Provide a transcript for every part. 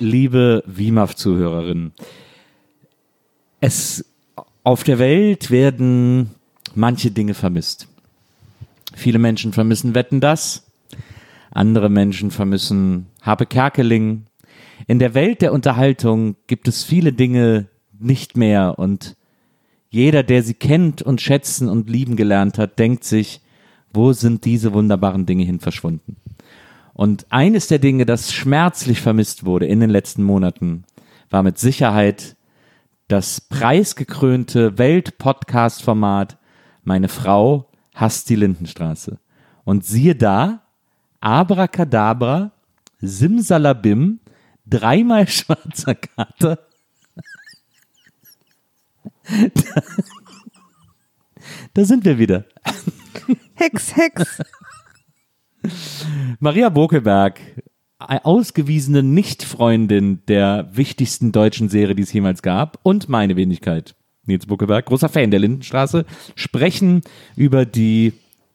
liebe WIMAF-Zuhörerinnen. Es auf der Welt werden manche Dinge vermisst. Viele Menschen vermissen Wetten das, andere Menschen vermissen Habe Kerkeling. In der Welt der Unterhaltung gibt es viele Dinge nicht mehr und jeder, der sie kennt und schätzen und lieben gelernt hat, denkt sich, wo sind diese wunderbaren Dinge hin verschwunden? Und eines der Dinge, das schmerzlich vermisst wurde in den letzten Monaten, war mit Sicherheit das preisgekrönte Welt-Podcast-Format Meine Frau hasst die Lindenstraße. Und siehe da, Abracadabra, Simsalabim, dreimal schwarzer Kater. Da, da sind wir wieder. Hex, Hex. Maria Bokeberg, ausgewiesene Nicht-Freundin der wichtigsten deutschen Serie, die es jemals gab, und meine Wenigkeit, Nils Bokeberg, großer Fan der Lindenstraße, sprechen über die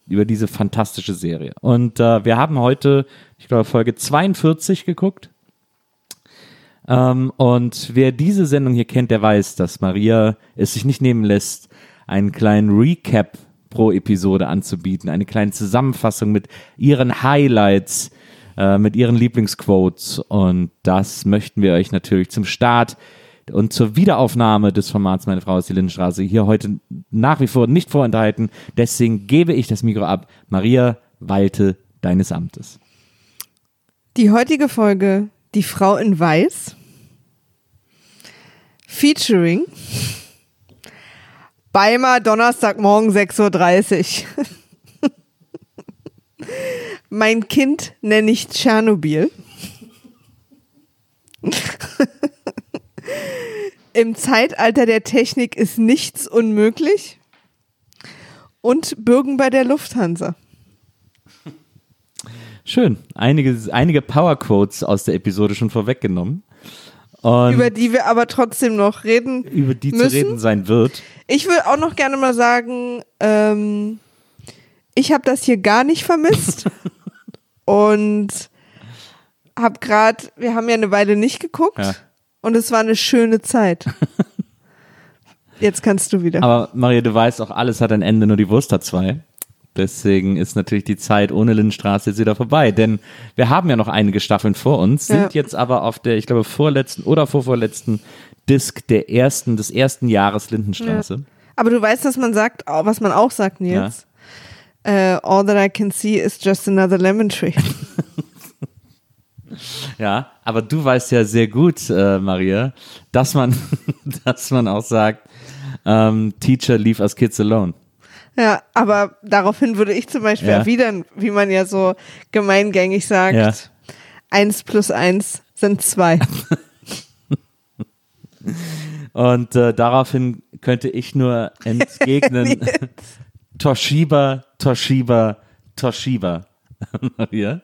über diese fantastische Serie. Und äh, wir haben heute, ich glaube, Folge 42 geguckt. Ähm, und wer diese Sendung hier kennt, der weiß, dass Maria es sich nicht nehmen lässt, einen kleinen Recap pro Episode anzubieten, eine kleine Zusammenfassung mit ihren Highlights, äh, mit ihren Lieblingsquotes. Und das möchten wir euch natürlich zum Start und zur Wiederaufnahme des Formats Meine Frau ist die Lindenstraße hier heute nach wie vor nicht vorenthalten. Deswegen gebe ich das Mikro ab. Maria Walte deines Amtes. Die heutige Folge, die Frau in Weiß, featuring Beimer Donnerstagmorgen 6.30 Uhr. mein Kind nenne ich Tschernobyl. Im Zeitalter der Technik ist nichts unmöglich. Und Bürgen bei der Lufthansa. Schön. Einige, einige Powerquotes aus der Episode schon vorweggenommen. Und über die wir aber trotzdem noch reden. über die müssen. zu reden sein wird. Ich will auch noch gerne mal sagen, ähm, ich habe das hier gar nicht vermisst und habe gerade, wir haben ja eine Weile nicht geguckt Ja. und es war eine schöne Zeit. Jetzt kannst du wieder. Aber Maria, du weißt auch, alles hat ein Ende, nur die Wurst hat zwei. Deswegen ist natürlich die Zeit ohne Lindenstraße jetzt wieder vorbei. Denn wir haben ja noch einige Staffeln vor uns, sind Ja. jetzt aber auf der, ich glaube, vorletzten oder vorvorletzten Disc der ersten, des ersten Jahres Lindenstraße. Aber du weißt, was man sagt, was man auch sagt, Nils. Äh, all that I can see is just another lemon tree. Ja, aber du weißt ja sehr gut, äh, Maria, dass man, dass man auch sagt, ähm, Teacher leave us kids alone. Ja, aber daraufhin würde ich zum Beispiel Ja. erwidern, wie man ja so gemeingängig sagt, Ja. eins plus eins sind zwei. Und äh, daraufhin könnte ich nur entgegnen, Toshiba, Toshiba, Toshiba. Maria?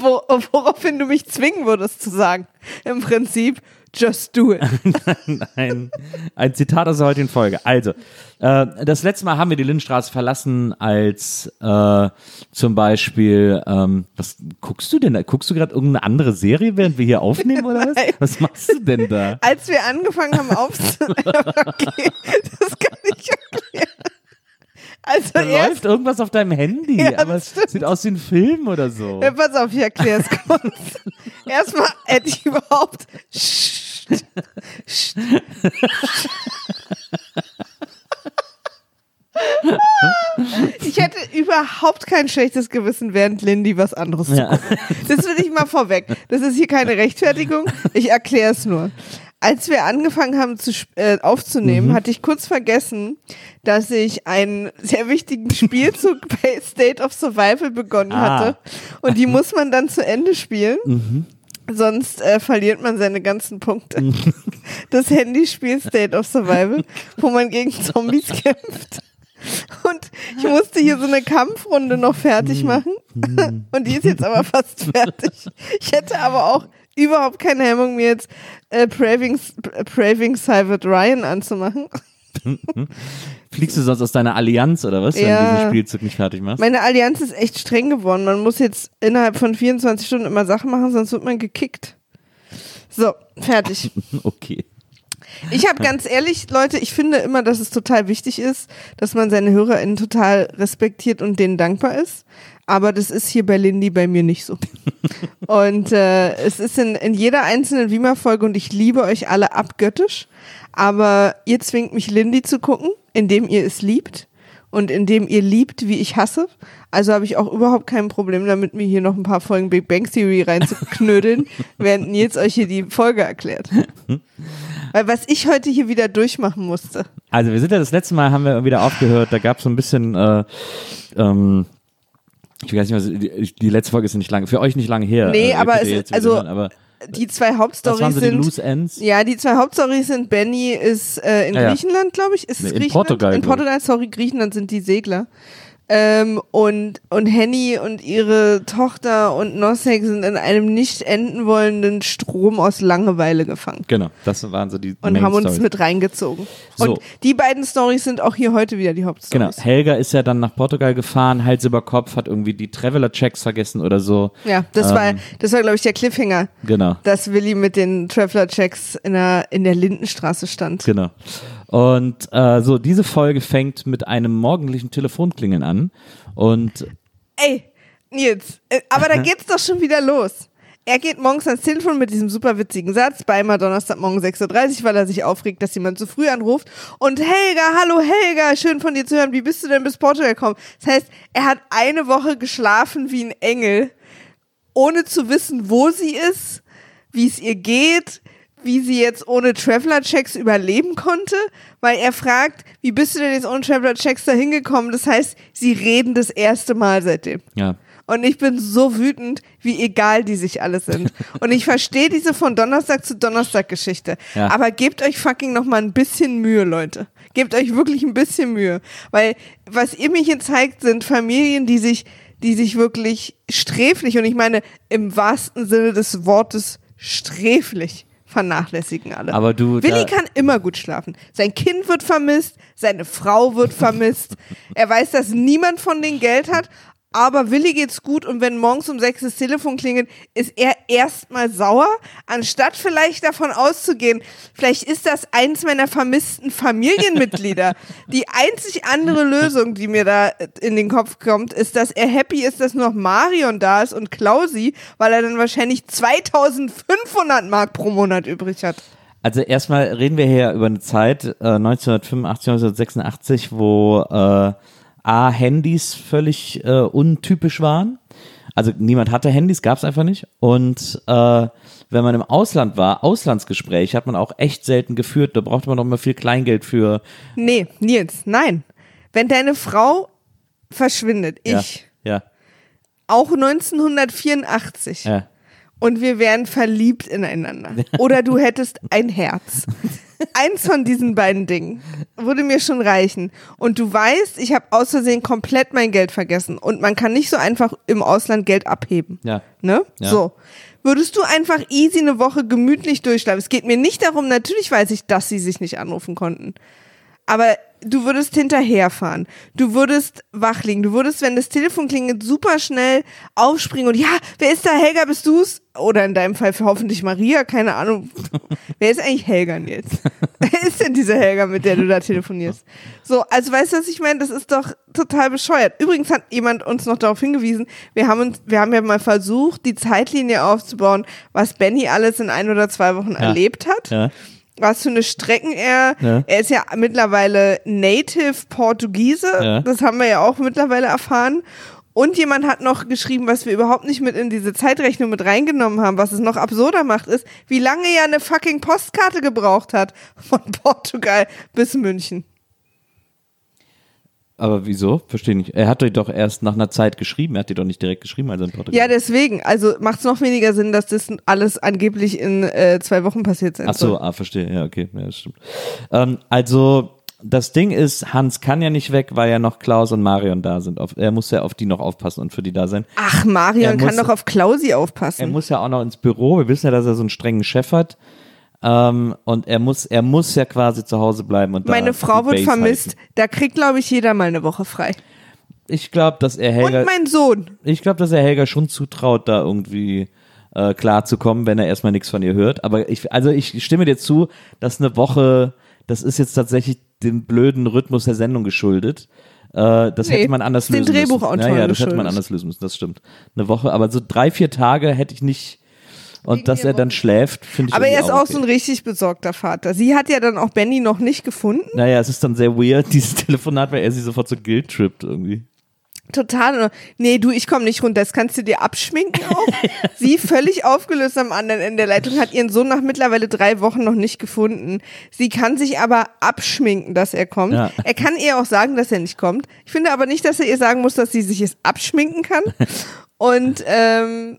Wo, woraufhin du mich zwingen würdest zu sagen. Im Prinzip, just do it. ein, ein Zitat aus der heutigen Folge. Also, äh, das letzte Mal haben wir die Lindenstraße verlassen, als äh, zum Beispiel, ähm, was guckst du denn da? Guckst du gerade irgendeine andere Serie, während wir hier aufnehmen oder was? Nein. Was machst du denn da? Als wir angefangen haben aufzunehmen, okay, das kann ich erklären. Also Da erst, läuft irgendwas auf deinem Handy, Ja, aber es stimmt. sieht aus wie ein Film oder so. Ja, pass auf, ich erkläre es kurz. Erstmal hätte ich überhaupt. Ich hätte überhaupt kein schlechtes Gewissen, während Lindy was anderes zu Ja. gucken. Das will ich mal vorweg. Das ist hier keine Rechtfertigung. Ich erkläre es nur. Als wir angefangen haben zu, äh, aufzunehmen, hatte ich kurz vergessen, dass ich einen sehr wichtigen Spielzug bei State of Survival begonnen Ah. hatte. Und die muss man dann zu Ende spielen. Sonst äh, verliert man seine ganzen Punkte. Das Handyspiel State of Survival, wo man gegen Zombies kämpft. Und Ich musste hier so eine Kampfrunde noch fertig Hm. machen. Und die ist jetzt aber fast fertig. Ich hätte aber auch überhaupt keine Hemmung, mir jetzt äh, Braving, Braving Private Ryan anzumachen. Fliegst du sonst aus deiner Allianz oder was, wenn du Ja. diesen Spielzug nicht fertig machst? Meine Allianz ist echt streng geworden. Man muss jetzt innerhalb von 24 Stunden immer Sachen machen, sonst wird man gekickt. So, fertig. Okay. Ich habe ganz ehrlich, Leute, ich finde immer, dass es total wichtig ist, dass man seine HörerInnen total respektiert und denen dankbar ist. Aber das ist hier bei Lindy bei mir nicht so. Und äh, es ist in, in jeder einzelnen Wiemer-Folge und ich liebe euch alle abgöttisch. Aber ihr zwingt mich, Lindy zu gucken, indem ihr es liebt und indem ihr liebt, wie ich hasse. Also habe ich auch überhaupt kein Problem damit, mir hier noch ein paar Folgen Big Bang Theory reinzuknödeln, während Nils euch hier die Folge erklärt. Weil was ich heute hier wieder durchmachen musste. Also wir sind ja das letzte Mal, haben wir wieder aufgehört, da gab es so ein bisschen, äh, ähm, ich weiß nicht, was, die, die letzte Folge ist nicht lange, für euch nicht lange her. Nee, äh, aber es- wieder also, hören, aber Die zwei Hauptstories waren so die sind. Loose Ends? Ja, die zwei Hauptstories sind Benny ist äh, in Ja, ja. Griechenland, glaube ich. Ist Nee, es in Griechenland? Portugal, In glaub ich. Portugal, sorry, Griechenland sind die Segler. Ähm, und, und Henny und ihre Tochter und Nosek sind in einem nicht enden wollenden Strom aus Langeweile gefangen. Genau, das waren so die Und Main haben uns Stories. mit reingezogen. So. Und die beiden Stories sind auch hier heute wieder die Genau, Hauptstories. Helga ist ja dann nach Portugal gefahren, Hals über Kopf, hat irgendwie die Traveler-Checks vergessen oder so. Ja, das war, Ähm. das war, glaube ich, der Cliffhanger, Genau, dass Willi mit den Traveler-Checks in der, in der Lindenstraße stand. genau. Und äh, so, diese Folge fängt mit einem morgendlichen Telefonklingeln an. Und Ey, Nils, äh, aber da geht's doch schon wieder los. Er geht morgens ans Telefon mit diesem super witzigen Satz, bei immer Donnerstagmorgen 6.30 Uhr, weil er sich aufregt, dass jemand zu früh anruft. Und Helga, hallo Helga, schön von dir zu hören, wie bist du denn bis Portugal gekommen? Das heißt, er hat eine Woche geschlafen wie ein Engel, ohne zu wissen, wo sie ist, wie es ihr geht, wie sie jetzt ohne Traveler-Checks überleben konnte, weil er fragt, wie bist du denn jetzt ohne Traveler-Checks da hingekommen? Das heißt, sie reden das erste Mal seitdem. ja, Und ich bin so wütend, wie egal die sich alle sind. Und ich verstehe diese von Donnerstag zu Donnerstag Geschichte. Ja. Aber gebt euch fucking noch mal ein bisschen Mühe, Leute. Gebt euch wirklich ein bisschen Mühe. Weil was ihr mir hier zeigt, sind Familien, die sich, die sich wirklich sträflich, und ich meine im wahrsten Sinne des Wortes sträflich vernachlässigen alle. Aber du, Willi kann immer gut schlafen. Sein Kind wird vermisst, seine Frau wird vermisst. er weiß, dass niemand von denen Geld hat, aber Willi geht's gut und wenn morgens um sechs das Telefon klingelt, ist er erstmal sauer, anstatt vielleicht davon auszugehen, vielleicht ist das eins meiner vermissten Familienmitglieder. Die einzig andere Lösung, die mir da in den Kopf kommt, ist, dass er happy ist, dass nur noch Marion da ist und Klausi, weil er dann wahrscheinlich 2500 Mark pro Monat übrig hat. Also erstmal reden wir hier über eine Zeit, äh, 1985, 1986, wo äh, A, Handys völlig äh, untypisch waren. Also niemand hatte Handys, gab es einfach nicht. Und äh, wenn man im Ausland war, Auslandsgespräche hat man auch echt selten geführt. Da brauchte man noch mal viel Kleingeld für. Nee, Nils, nein. Wenn deine Frau verschwindet, Ja, ich, ja, auch 1984, ja. und wir wären verliebt ineinander. Oder du hättest ein Herz. Eins von diesen beiden Dingen würde mir schon reichen. Und du weißt, ich habe aus Versehen komplett mein Geld vergessen. Und man kann nicht so einfach im Ausland Geld abheben. Ja. Ne? Ja. So. Würdest du einfach easy eine Woche gemütlich durchschlafen? Es geht mir nicht darum, natürlich weiß ich, dass sie sich nicht anrufen konnten. Aber du würdest hinterherfahren. Du würdest wach liegen. Du würdest, wenn das Telefon klingelt, super schnell aufspringen und ja, wer ist da? Helga, bist du's? Oder in deinem Fall hoffentlich Maria, keine Ahnung. wer ist eigentlich Helga jetzt? wer ist denn diese Helga, mit der du da telefonierst? So, also weißt du, was ich meine? Das ist doch total bescheuert. Übrigens hat jemand uns noch darauf hingewiesen, wir haben uns, wir haben ja mal versucht, die Zeitlinie aufzubauen, was Benny alles in ein oder zwei Wochen erlebt hat ja. Was für eine Strecken er. Ja. Er ist ja mittlerweile Native Portugiese. Ja. Das haben wir ja auch mittlerweile erfahren. Und jemand hat noch geschrieben, was wir überhaupt nicht mit in diese Zeitrechnung mit reingenommen haben, was es noch absurder macht, ist, wie lange er eine fucking Postkarte gebraucht hat von Portugal bis München. Aber wieso? Verstehe nicht. Er hat doch erst nach einer Zeit geschrieben. Er hat die doch nicht direkt geschrieben, also in Portugal. Ja, deswegen. Also macht es noch weniger Sinn, dass das alles angeblich in äh, zwei Wochen passiert sein Ach so, soll. ah, verstehe. Ja, okay, ja, das stimmt. Ähm, also das Ding ist, Hans kann ja nicht weg, weil ja noch Klaus und Marion da sind. Auf, er muss ja auf die noch aufpassen und für die da sein. Ach, Er Marion kann muss- doch auf Klausi Er aufpassen. muss ja auch noch ins Büro. Wir wissen ja, dass er so einen strengen Chef hat. Ähm, und er muss, er muss ja quasi zu Hause bleiben und Meine Frau wird Base vermisst. halten. Da kriegt, glaube ich, jeder mal eine Woche frei. Ich glaube, dass er Und Helga, mein Sohn. ich glaube, dass er Helga schon zutraut, da irgendwie äh, klar zu kommen, wenn er erstmal nichts von ihr hört. Aber ich, also ich stimme dir zu, dass eine Woche, das ist jetzt tatsächlich dem blöden Rhythmus der Sendung geschuldet. Äh, das Nee, hätte man anders den lösen müssen. Drehbuchautoren Ja, ja, das hätte man geschuldet. anders lösen müssen. Das stimmt. Eine Woche, aber so drei, vier Tage hätte ich nicht. Und dass er dann schläft, finde ich Aber er ist auch okay. so ein richtig besorgter Vater. Sie hat ja dann auch Benny noch nicht gefunden. Naja, es ist dann sehr weird, dieses Telefonat, weil er sie sofort so guilt-trippt irgendwie. Total. Nee, du, ich komme nicht runter. Das kannst du dir abschminken auch. Sie völlig aufgelöst am anderen Ende der Leitung, hat ihren Sohn nach mittlerweile drei Wochen noch nicht gefunden. Sie kann sich aber abschminken, dass er kommt. Ja. Er kann ihr auch sagen, dass er nicht kommt. Ich finde aber nicht, dass er ihr sagen muss, dass sie sich es abschminken kann. Und ähm,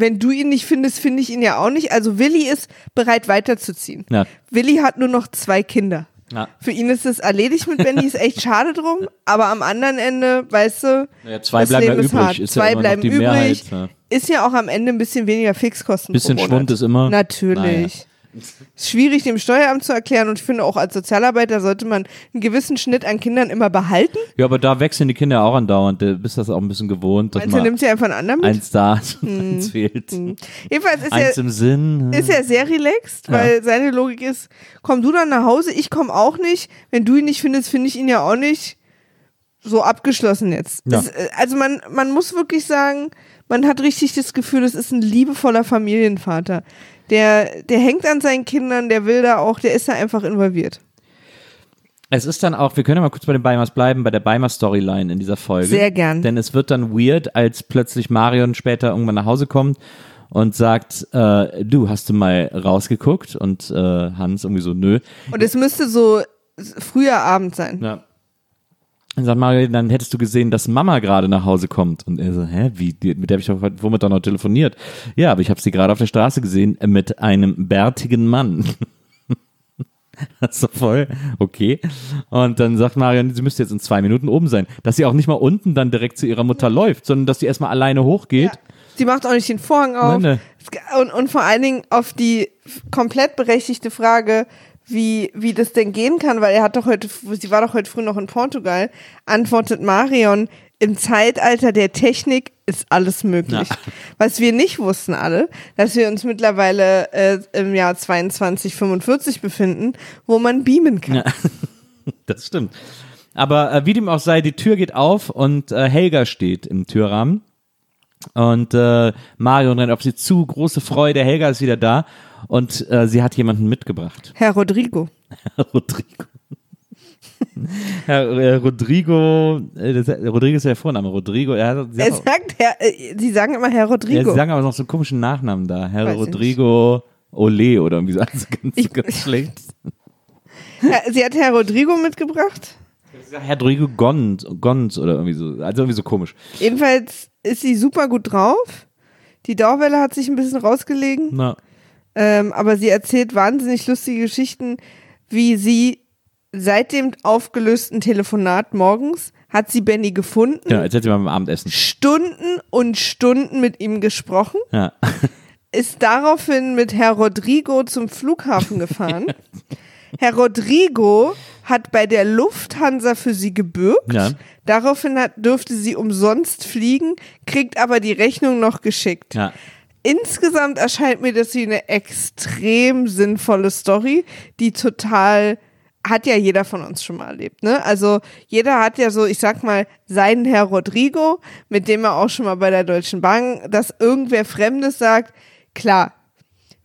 wenn du ihn nicht findest, finde ich ihn ja auch nicht. Also Willi ist bereit weiterzuziehen. Ja. Willi hat nur noch zwei Kinder. Ja. Für ihn ist es erledigt mit Benny, ist echt schade drum, aber am anderen Ende, weißt du, Naja, zwei bleiben ja Leben ist übrig, hart. ist ja zwei noch bleiben übrig, Mehrheit, ja. ist ja auch am Ende ein bisschen weniger Fixkosten Bisschen. Schwund ist immer. Natürlich. Ist schwierig dem Steueramt zu erklären und ich finde auch als Sozialarbeiter sollte man einen gewissen Schnitt an Kindern immer behalten. Ja, aber da wechseln die Kinder auch andauernd. Du bist das auch ein bisschen gewohnt, dass mal nimmt sie einfach einen anderen mit? eins da und eins fehlt. Jedenfalls ist Eins er, im Sinn. ist er sehr relaxed, weil seine Logik ist, komm du dann nach Hause, ich komme auch nicht. Wenn du ihn nicht findest, finde ich ihn ja auch nicht. So abgeschlossen jetzt. Ja. Es, äh, also man, man muss wirklich sagen, man hat richtig das Gefühl, das ist ein liebevoller Familienvater. Der, der hängt an seinen Kindern, der will da auch, der ist da einfach involviert. Es ist dann auch, wir können ja mal kurz bei den Beimers bleiben, bei der Beimer-Storyline in dieser Folge. Sehr gern. Denn es wird dann weird, als plötzlich Marion später irgendwann nach Hause kommt und sagt, äh, du, hast du mal rausgeguckt? Und äh, Hans irgendwie so, nö. Und es müsste so früher Abend sein. Ja. Dann sagt Mario, dann hättest du gesehen, dass Mama gerade nach Hause kommt. Und er so, hä, wie, mit der habe ich doch womit doch noch telefoniert. Ja, aber ich habe sie gerade auf der Straße gesehen äh, mit einem bärtigen Mann. das ist so voll, okay. Und dann sagt Marion, sie müsste jetzt in zwei Minuten oben sein. Dass sie auch nicht mal unten dann direkt zu ihrer Mutter läuft, sondern dass sie erstmal alleine hochgeht. Ja. Sie macht auch nicht den Vorhang auf. Nein, Und, und vor allen Dingen auf die komplett berechtigte Frage, wie, wie das denn gehen kann, weil er hat doch heute, sie war doch heute früh noch in Portugal, antwortet Marion, im Zeitalter der Technik ist alles möglich. Ja. Was wir nicht wussten alle, dass wir uns mittlerweile äh, im Jahr 2245 befinden, wo man beamen kann. Ja. Das stimmt. Aber äh, wie dem auch sei, die Tür geht auf und äh, Helga steht im Türrahmen. Und äh, Marion rennt auf sie zu, große Freude, Helga ist wieder da und äh, sie hat jemanden mitgebracht. Herr Rodrigo. Rodrigo. Herr äh, Rodrigo, äh, das, Rodrigo ist ja der Vorname, Rodrigo, er sie, Er auch, sagt, Herr, äh, Sie sagen immer Herr ja, Rodrigo. sie sagen aber noch so einen komischen Nachnamen da. Herr Weiß Rodrigo Ole oder irgendwie so, also ganz, Ich- ganz schlecht. Herr, sie hat Herr Rodrigo mitgebracht. Herr Rodrigo Gons, Gons oder irgendwie so, also irgendwie so komisch. Jedenfalls ist sie super gut drauf. Die Dauerwelle hat sich ein bisschen rausgelegen, Na, ähm, aber sie erzählt wahnsinnig lustige Geschichten, wie sie seit dem aufgelösten Telefonat morgens hat sie Benny gefunden, Genau, erzählt sie mal beim Abendessen. Stunden und Stunden mit ihm gesprochen, Ja. ist daraufhin mit Herr Rodrigo zum Flughafen gefahren. Herr Rodrigo hat bei der Lufthansa für sie gebürgt. Ja. Daraufhin hat, durfte sie umsonst fliegen, kriegt aber die Rechnung noch geschickt. ja. Insgesamt erscheint mir das wie eine extrem sinnvolle Story, die total hat ja jeder von uns schon mal erlebt, ne? Also jeder hat ja so, ich sag mal, seinen Herr Rodrigo, mit dem er auch schon mal bei der Deutschen Bank, dass irgendwer Fremdes sagt, klar,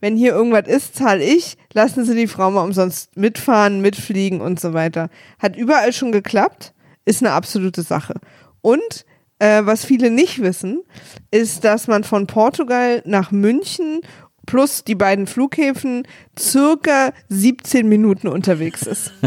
wenn hier irgendwas ist, zahle ich, lassen Sie die Frau mal umsonst mitfahren, mitfliegen und so weiter. Hat überall schon geklappt, ist eine absolute Sache. Und äh, was viele nicht wissen, ist, dass man von Portugal nach München plus die beiden Flughäfen circa 17 Minuten unterwegs ist.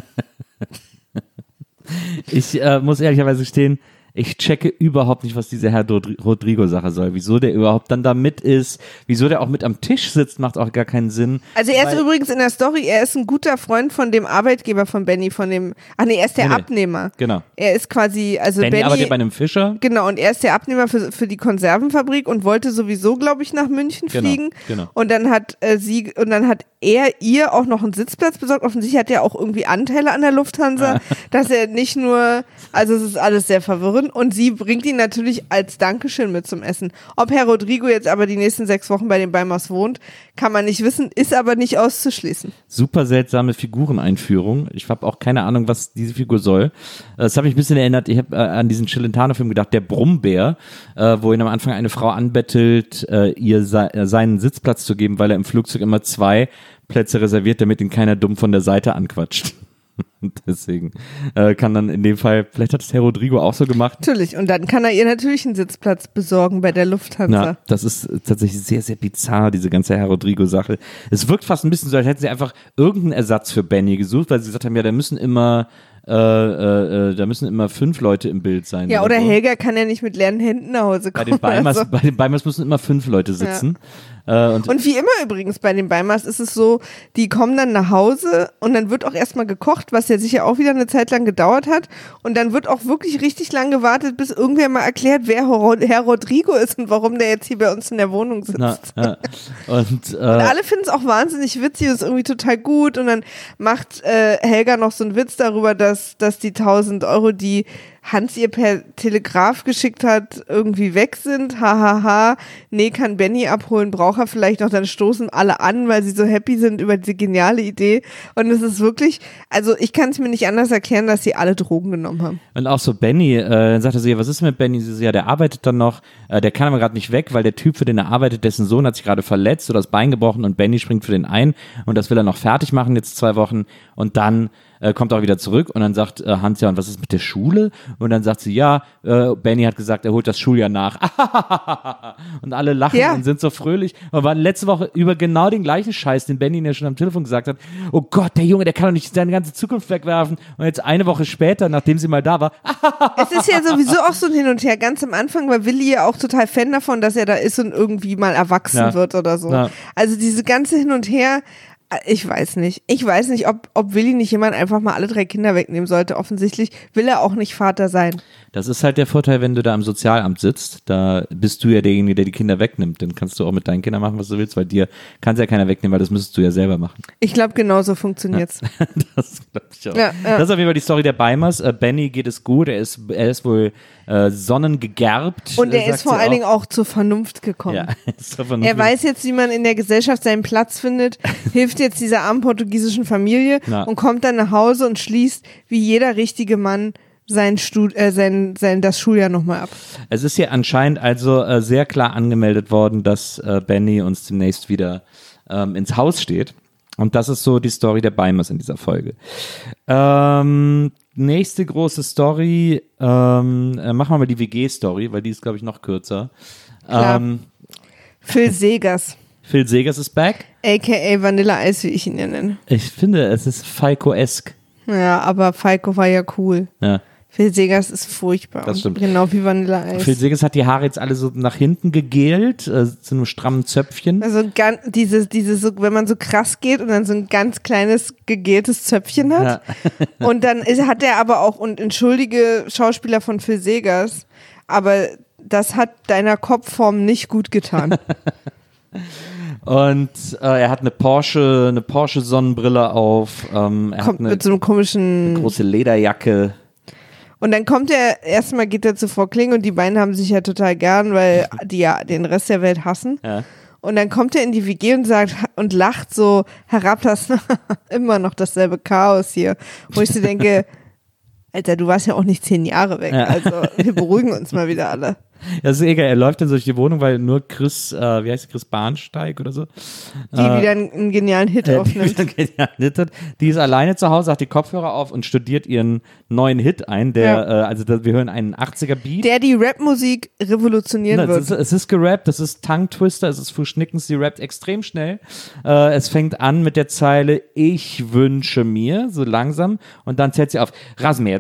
Ich äh, muss ehrlicherweise stehen, ich checke überhaupt nicht, was diese Herr Rodri- Rodrigo-Sache soll. Wieso der überhaupt dann da mit ist, wieso der auch mit am Tisch sitzt, macht auch gar keinen Sinn. Also er ist übrigens in der Story, er ist ein guter Freund von dem Arbeitgeber von Benny, von dem, ach nee, er ist der Nee. Abnehmer. Genau. Er ist quasi, also Benny, Benny, arbeitet bei einem Fischer. genau, und er ist der Abnehmer für, für die Konservenfabrik und wollte sowieso, glaube ich, nach München Genau, fliegen. genau. Und dann hat äh, sie, und dann hat er ihr auch noch einen Sitzplatz besorgt. Offensichtlich hat er auch irgendwie Anteile an der Lufthansa, dass er nicht nur, also es ist alles sehr verwirrend. Und sie bringt ihn natürlich als Dankeschön mit zum Essen. Ob Herr Rodrigo jetzt aber die nächsten sechs Wochen bei den Beimers wohnt, kann man nicht wissen, ist aber nicht auszuschließen. Super seltsame Figureneinführung. Ich habe auch keine Ahnung, was diese Figur soll. Das hat mich ein bisschen erinnert, ich habe äh, an diesen Chilentano-Film gedacht, der Brummbär, äh, wo ihn am Anfang eine Frau anbettelt, äh, ihr se äh, seinen Sitzplatz zu geben, weil er im Flugzeug immer zwei Plätze reserviert, damit ihn keiner dumm von der Seite anquatscht. Deswegen äh, kann dann in dem Fall, vielleicht hat es Herr Rodrigo auch so gemacht. Natürlich. Und dann kann er ihr natürlich einen Sitzplatz besorgen bei der Lufthansa. Na, das ist tatsächlich sehr, sehr bizarr, diese ganze Herr Rodrigo-Sache. Es wirkt fast ein bisschen so, als hätten sie einfach irgendeinen Ersatz für Benny gesucht, weil sie gesagt haben, ja, da müssen immer, äh, äh, äh, da müssen immer fünf Leute im Bild sein. Ja, oder so. Helga kann ja nicht mit leeren Händen nach Hause Bei kommen. den Beimers, also. bei den Beimers müssen immer fünf Leute sitzen. Äh, und, Und wie immer übrigens bei den Beimers ist es so, die kommen dann nach Hause und dann wird auch erstmal gekocht, was ja sicher auch wieder eine Zeit lang gedauert hat. Und dann wird auch wirklich richtig lang gewartet, bis irgendwer mal erklärt, wer Herr Rodrigo ist und warum der jetzt hier bei uns in der Wohnung sitzt. na, ja. und äh, Und alle finden es auch wahnsinnig witzig, ist irgendwie total gut. Und dann macht äh, Helga noch so einen Witz darüber, dass, dass die 1000 Euro, die Hans ihr per Telegraph geschickt hat, irgendwie weg sind. Hahaha. Ha, ha. Nee, kann Benny abholen, braucht er vielleicht noch. Dann stoßen alle an, weil sie so happy sind über diese geniale Idee. Und es ist wirklich, also ich kann es mir nicht anders erklären, dass sie alle Drogen genommen haben. Und auch so Benny, äh, dann sagt er so, ja, was ist mit Benny? Sie so, ja, der arbeitet dann noch, äh, der kann aber gerade nicht weg, weil der Typ, für den er arbeitet, dessen Sohn hat sich gerade verletzt oder das Bein gebrochen und Benny springt für den ein und das will er noch fertig machen, jetzt zwei Wochen und dann äh, kommt auch wieder zurück und dann sagt äh, Hans, ja, und was ist mit der Schule? Und dann sagt sie, ja, äh, Benny hat gesagt, er holt das Schuljahr nach. und alle lachen Ja. und sind so fröhlich. Und waren letzte Woche über genau den gleichen Scheiß, den Benny ja schon am Telefon gesagt hat. Oh Gott, der Junge, der kann doch nicht seine ganze Zukunft wegwerfen. Und jetzt eine Woche später, nachdem sie mal da war, Es ist ja sowieso auch so ein Hin und Her. Ganz am Anfang war Willi ja auch total Fan davon, dass er da ist und irgendwie mal erwachsen Ja. wird oder so. Ja. Also diese ganze Hin und Her, ich weiß nicht. Ich weiß nicht, ob, ob Willi nicht jemand einfach mal alle drei Kinder wegnehmen sollte. Offensichtlich will er auch nicht Vater sein. Das ist halt der Vorteil, wenn du da im Sozialamt sitzt. Da bist du ja derjenige, der die Kinder wegnimmt. Dann kannst du auch mit deinen Kindern machen, was du willst, weil dir kann ja keiner wegnehmen, weil das müsstest du ja selber machen. Ich glaube, genauso funktioniert's. Das glaube ich auch. Ja, ja. Das ist auf jeden Fall die Story der Beimers. Äh, Benny geht es gut. Er ist, er ist wohl äh, sonnengegerbt. Und äh, er sagt ist vor allen. Dingen auch zur Vernunft gekommen. Ja, ist davon Er weiß jetzt, wie man in der Gesellschaft seinen Platz findet, hilft jetzt dieser armen portugiesischen Familie Na. und kommt dann nach Hause und schließt wie jeder richtige Mann sein, Stud äh, sein, sein das Schuljahr nochmal ab. Es ist hier anscheinend also äh, sehr klar angemeldet worden, dass äh, Benny uns demnächst wieder ähm, ins Haus steht. Und das ist so die Story der Beimers in dieser Folge. Ähm, nächste große Story, ähm, äh, machen wir mal die WG-Story, weil die ist, glaube ich, noch kürzer. Ähm, Phil Segers, Phil Segers ist back. aka Vanilla Eis, wie ich ihn ja nenne. Ich finde, es ist Falco-esk. Ja, aber Falco war ja cool. Ja. Phil Segers ist furchtbar. Das stimmt. Genau wie Vanilla Eis. Phil Segers hat die Haare jetzt alle so nach hinten gegelt, äh, zu einem strammen Zöpfchen. Also ganz, dieses, dieses, so, wenn man so krass geht und dann so ein ganz kleines gegeltes Zöpfchen hat. Und dann ist, hat er aber auch, und entschuldige Schauspieler von Phil Segers, aber das hat deiner Kopfform nicht gut getan. Und äh, er hat eine Porsche, eine Porsche Sonnenbrille auf. Ähm, er Kommt hat eine mit so einem komischen. große Lederjacke. Und dann kommt er, erstmal geht er zu Frau Kling und die beiden haben sich ja total gern, weil die ja den Rest der Welt hassen. Ja. Und dann kommt er in die WG und sagt und lacht so herab, das immer noch dasselbe Chaos hier. Wo ich so denke, Alter, du warst ja auch nicht zehn Jahre weg. Ja. Also wir beruhigen uns mal wieder alle. Das ist egal, er läuft dann durch die Wohnung, weil nur Chris, äh, wie heißt sie, Chris Bahnsteig oder so? Die wieder einen, einen genialen Hit Äh, die, aufnimmt. wieder genial knittet. die ist alleine zu Hause, hat die Kopfhörer auf und studiert ihren neuen Hit ein, der, Ja. äh, also da, wir hören einen 80er Beat. Der die Rapmusik revolutionieren Na, wird. es, ist, es ist gerappt, das ist Tongue Twister, es ist Fuß Nickens, die rappt extrem schnell. Äh, es fängt an mit der Zeile Ich wünsche mir, so langsam, und dann zählt sie auf Rasenmäher,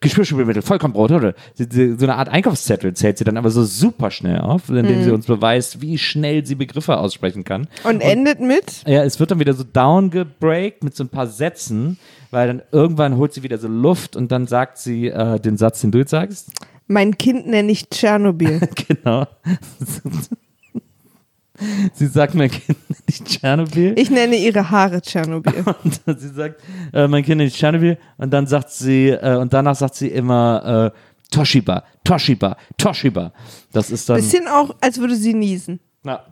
Geschirrspülmittel, Vollkornbrot? Sie- sie- so eine Art Einkaufszettel zählt sie dann aber so super schnell auf, indem Mhm. sie uns beweist, wie schnell sie Begriffe aussprechen kann. und endet mit, Ja, es wird dann wieder so downgebreakt mit so ein paar Sätzen, weil dann irgendwann holt sie wieder so Luft und dann sagt sie äh, den Satz, den du jetzt sagst. mein Kind nenne ich Tschernobyl. Genau. Sie sagt, mein Kind nicht Tschernobyl. Ich nenne ihre Haare Tschernobyl. Und sie sagt, äh, mein Kind nicht Tschernobyl. Und dann sagt sie, äh, und danach sagt sie immer äh, Toshiba, Toshiba, Toshiba. Das ist dann. Bisschen auch, als würde sie niesen. Ja.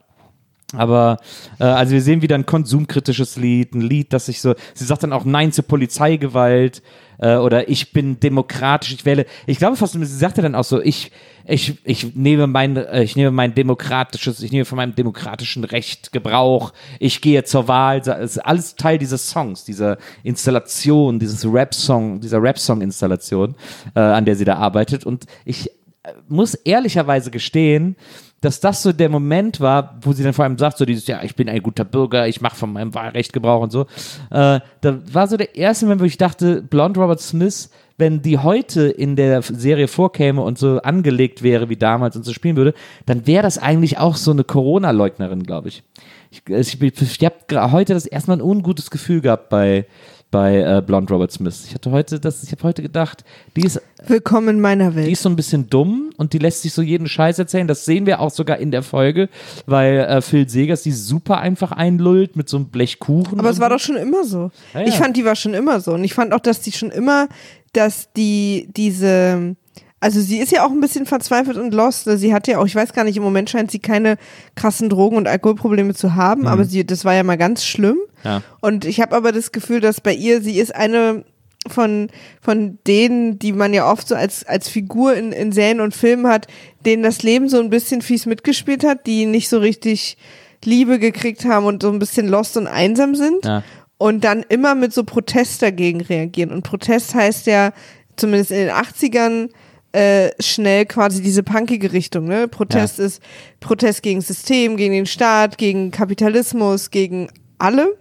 Aber, äh, also wir sehen wieder ein konsumkritisches Lied, ein Lied, das sich so, sie sagt dann auch Nein zur Polizeigewalt äh, oder ich bin demokratisch, ich wähle, ich glaube fast, sie sagte dann auch so, ich, ich, ich nehme mein, äh, ich nehme mein demokratisches, ich nehme von meinem demokratischen Recht Gebrauch, ich gehe zur Wahl, das ist alles Teil dieses Songs, dieser Installation, dieses Rap-Song, dieser Rap-Song-Installation, äh, an der sie da arbeitet. Und ich äh, muss ehrlicherweise gestehen, dass das so der Moment war, wo sie dann vor allem sagt, so dieses, ja, ich bin ein guter Bürger, ich mache von meinem Wahlrecht Gebrauch und so. Äh, da war so der erste Moment, wo ich dachte, Blonde Robert Smith, wenn die heute in der Serie vorkäme und so angelegt wäre wie damals und so spielen würde, dann wäre das eigentlich auch so eine Corona-Leugnerin, glaube ich. Ich, ich, ich, ich habe heute das erstmal ein ungutes Gefühl gehabt bei bei äh, Blonde Robert Smith. Ich hatte heute das, ich habe heute gedacht, die ist Willkommen in meiner Welt. die ist so ein bisschen dumm und die lässt sich so jeden Scheiß erzählen. Das sehen wir auch sogar in der Folge, weil äh, Phil Segers die super einfach einlullt mit so einem Blechkuchen. Aber es war doch schon immer so. Ja, ja. Ich fand, die war schon immer so. Und ich fand auch, dass die schon immer, dass die diese, also sie ist ja auch ein bisschen verzweifelt und lost. Sie hat ja auch, ich weiß gar nicht, im Moment scheint sie keine krassen Drogen- und Alkoholprobleme zu haben, aber sie, das war ja mal ganz schlimm. Mhm. Ja. Und ich habe aber das Gefühl, dass bei ihr, sie ist eine von, von denen, die man ja oft so als, als Figur in, in Serien und Filmen hat, denen das Leben so ein bisschen fies mitgespielt hat, die nicht so richtig Liebe gekriegt haben und so ein bisschen lost und einsam sind. Ja. Und dann immer mit so Protest dagegen reagieren. Und Protest heißt ja, zumindest in den 80ern, äh, schnell quasi diese punkige Richtung. Ne? Protest ist Protest gegen das System, gegen den Staat, gegen Kapitalismus, gegen alle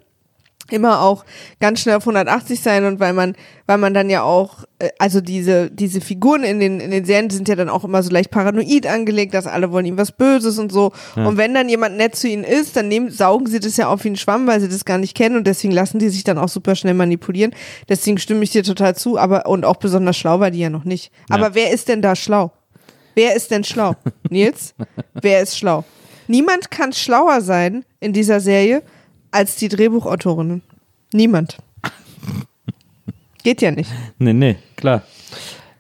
immer auch ganz schnell auf 180 sein und weil man, weil man dann ja auch, äh, also diese, diese Figuren in den, in den Serien sind ja dann auch immer so leicht paranoid angelegt, dass alle wollen ihm was Böses und so. Und wenn dann jemand nett zu ihnen ist, dann nehmen, saugen sie das ja auf wie einen Schwamm, weil sie das gar nicht kennen und deswegen lassen die sich dann auch super schnell manipulieren. Deswegen stimme ich dir total zu, aber, und auch besonders schlau war die ja noch nicht. Aber wer ist denn da schlau? Wer ist denn schlau? Nils? Wer ist schlau? Niemand kann schlauer sein in dieser Serie als die Drehbuchautorinnen. Niemand. Geht ja nicht. Nee, nee, klar.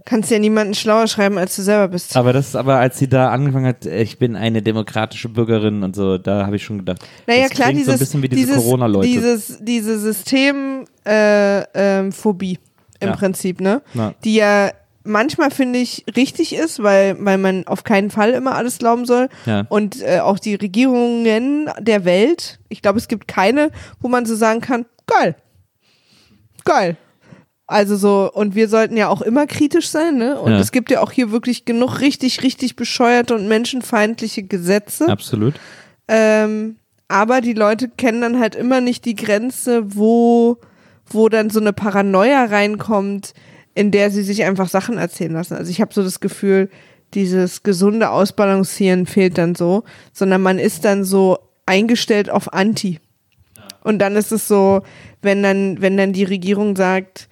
Kannst ja niemanden schlauer schreiben, als du selber bist. Aber das, aber als sie da angefangen hat, äh, ich bin eine demokratische Bürgerin und so, da habe ich schon gedacht. Naja, das klar, dieses, so ein bisschen wie diese dieses, Corona-Leute. dieses, diese Systemphobie äh, ähm, im Ja. Prinzip, ne? Ja. Die ja manchmal finde ich richtig ist, weil, weil man auf keinen Fall immer alles glauben soll. Ja. Und äh, auch die Regierungen der Welt, ich glaube, es gibt keine, wo man so sagen kann, geil. Geil. Also so, und wir sollten ja auch immer kritisch sein, ne? Und Ja. es gibt ja auch hier wirklich genug richtig, richtig bescheuerte und menschenfeindliche Gesetze. Absolut. Ähm, aber die Leute kennen dann halt immer nicht die Grenze, wo, wo dann so eine Paranoia reinkommt, in der sie sich einfach Sachen erzählen lassen. Also ich habe so das Gefühl, dieses gesunde Ausbalancieren fehlt dann so, sondern man ist dann so eingestellt auf Anti. Und dann ist es so, wenn dann, wenn dann die Regierung sagt,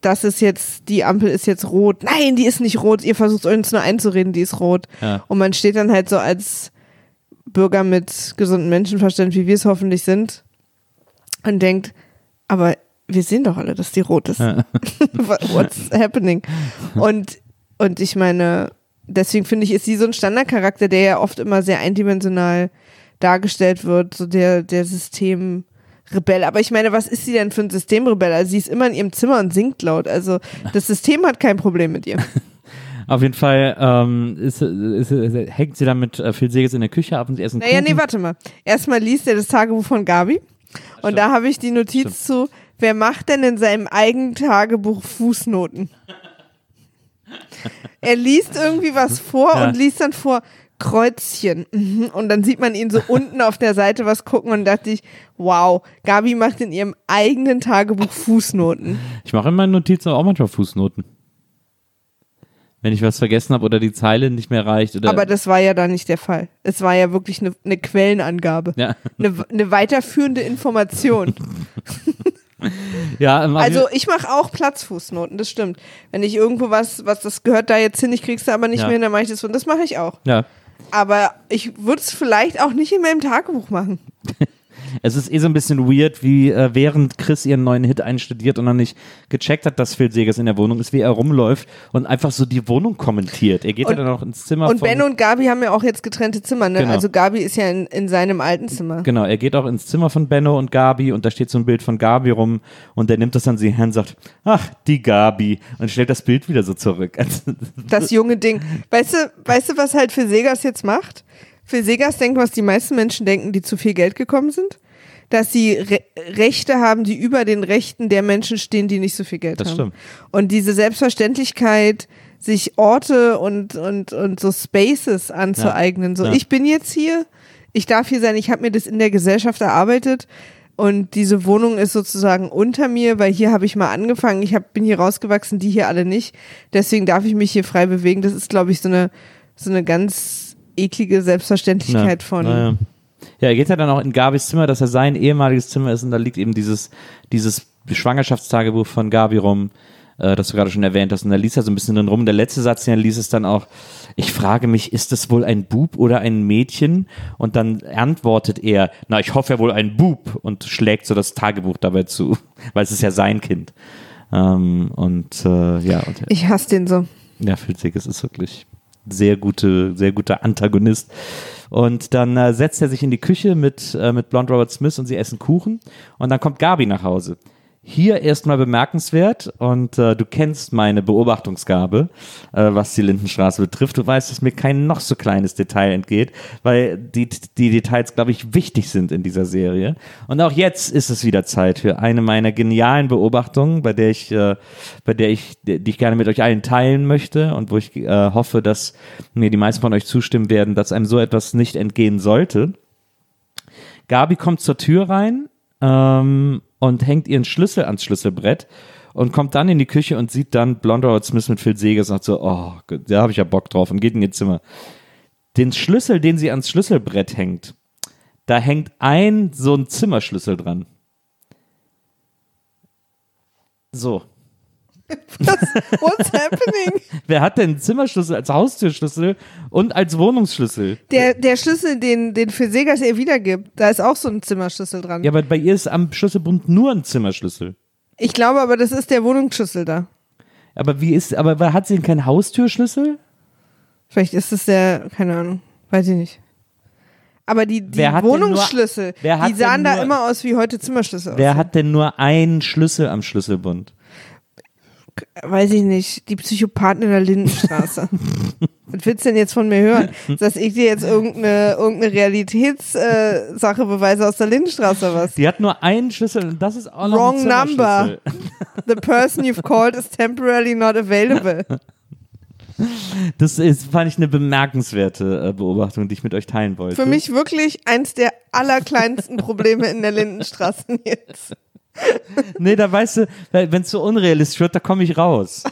das ist jetzt, die Ampel ist jetzt rot. Nein, die ist nicht rot. Ihr versucht uns nur einzureden, die ist rot. Ja. Und man steht dann halt so als Bürger mit gesundem Menschenverstand, wie wir es hoffentlich sind, und denkt, aber wir sehen doch alle, dass die rot ist. What's happening? Und, und ich meine, deswegen finde ich, ist sie so ein Standardcharakter, der ja oft immer sehr eindimensional dargestellt wird, so der, der Systemrebell. Aber ich meine, was ist sie denn für ein Systemrebell? Also sie ist immer in ihrem Zimmer und singt laut. Also das System hat kein Problem mit ihr. Auf jeden Fall ähm, ist, ist, ist, hängt sie dann mit äh, Phil Segers in der Küche ab und sie essen Naja, Kuchen. nee, warte mal. Erstmal liest er das Tagebuch von Gabi. Und da habe ich die Notiz zu, wer macht denn in seinem eigenen Tagebuch Fußnoten? er liest irgendwie was vor Ja. und liest dann vor Kreuzchen. Mhm. Und dann sieht man ihn so unten auf der Seite was gucken und dachte ich, wow, Gabi macht in ihrem eigenen Tagebuch Fußnoten. Ich mache in meinen Notizen auch manchmal Fußnoten. Wenn ich was vergessen habe oder die Zeile nicht mehr reicht. Oder Aber das war ja da nicht der Fall. Es war ja wirklich eine, eine Quellenangabe. ja. Eine, eine weiterführende Information. ja, ähm, Also ich mache auch Platzfußnoten, das stimmt. Wenn ich irgendwo was, was das gehört da jetzt hin, ich krieg's da aber nicht Ja. mehr hin, dann mache ich das und das mache ich auch. ja. Aber ich würde es vielleicht auch nicht in meinem Tagebuch machen. Es ist eh so ein bisschen weird, wie äh, während Chris ihren neuen Hit einstudiert und noch nicht gecheckt hat, dass Phil Segers in der Wohnung ist, wie er rumläuft und einfach so die Wohnung kommentiert. Er geht Und- ja dann auch ins Zimmer Und von, Ben und Gabi haben ja auch jetzt getrennte Zimmer, ne? Genau. Also Gabi ist ja in, in seinem alten Zimmer. Genau, er geht auch ins Zimmer von Benno und Gabi und da steht so ein Bild von Gabi rum und der nimmt das an sie her und sagt, ach, die Gabi und stellt das Bild wieder so zurück. Das junge Ding. Weißt du, weißt du, was halt für Segas jetzt macht? Für Segas denkt, was die meisten Menschen denken, die zu viel Geld gekommen sind. Dass sie Re Rechte haben, die über den Rechten der Menschen stehen, die nicht so viel Geld Das haben. stimmt. Und diese Selbstverständlichkeit, sich Orte und, und, und so Spaces anzueignen. So, Ja. ich bin jetzt hier, ich darf hier sein, ich habe mir das in der Gesellschaft erarbeitet. Und diese Wohnung ist sozusagen unter mir, weil hier habe ich mal angefangen. Ich hab, bin hier rausgewachsen, die hier alle nicht. Deswegen darf ich mich hier frei bewegen. Das ist, glaube ich, so eine, so eine ganz eklige Selbstverständlichkeit von. naja. Ja, er geht ja dann auch in Gabis Zimmer, dass er sein ehemaliges Zimmer ist und da liegt eben dieses, dieses Schwangerschaftstagebuch von Gabi rum, äh, das du gerade schon erwähnt hast. Und da liest er so ein bisschen drin rum. Der letzte Satz, den er liest, ist dann auch, ich frage mich, ist es wohl ein Bub oder ein Mädchen? Und dann antwortet er, na, ich hoffe ja wohl ein Bub und schlägt so das Tagebuch dabei zu, weil es ist ja sein Kind. Ähm, und äh, ja, und, Ich hasse den so. ja, Phil Segers ist wirklich sehr gute, sehr guter Antagonist. Und dann äh, setzt er sich in die Küche mit, äh, mit Blond Robert Smith und sie essen Kuchen. Und dann kommt Gabi nach Hause. Hier erstmal bemerkenswert und äh, du kennst meine Beobachtungsgabe, äh, was die Lindenstraße betrifft. Du weißt, dass mir kein noch so kleines Detail entgeht, weil die, die Details, glaube ich, wichtig sind in dieser Serie. Und auch jetzt ist es wieder Zeit für eine meiner genialen Beobachtungen, bei der ich, äh, bei der ich, die ich gerne mit euch allen teilen möchte und wo ich äh, hoffe, dass mir die meisten von euch zustimmen werden, dass einem so etwas nicht entgehen sollte. Gabi kommt zur Tür rein ähm, und hängt ihren Schlüssel ans Schlüsselbrett und kommt dann in die Küche und sieht dann Blonde Robert Smith mit Phil Segers und sagt so, oh, da habe ich ja Bock drauf und geht in ihr Zimmer. Den Schlüssel, den sie ans Schlüsselbrett hängt, da hängt ein so ein Zimmerschlüssel dran. So. What's happening? Wer hat denn Zimmerschlüssel als Haustürschlüssel und als Wohnungsschlüssel? Der, der Schlüssel, den, den für Segas ihr wiedergibt, da ist auch so ein Zimmerschlüssel dran. Ja, aber bei ihr ist am Schlüsselbund nur ein Zimmerschlüssel. Ich glaube aber, das ist der Wohnungsschlüssel da. Aber wie ist, aber hat sie denn keinen Haustürschlüssel? Vielleicht ist es der, keine Ahnung, weiß ich nicht. Aber die, die nur- Wohnungsschlüssel, hat die sahen da nur- immer aus wie heute Zimmerschlüssel. Wer aussehen. hat denn nur einen Schlüssel am Schlüsselbund? Weiß ich nicht. Die Psychopathen in der Lindenstraße. Was willst du denn jetzt von mir hören? Dass ich dir jetzt irgendeine, irgendeine Realitätssache äh, beweise aus der Lindenstraße was? Die hat nur einen Schlüssel und das ist auch noch Wrong ein number. The person you've called is temporarily not available. Das ist, fand ich eine bemerkenswerte äh, Beobachtung, die ich mit euch teilen wollte. Für mich wirklich eins der allerkleinsten Probleme in der Lindenstraße jetzt. Nee, da weißt du, wenn es so unrealistisch wird, da komme ich raus.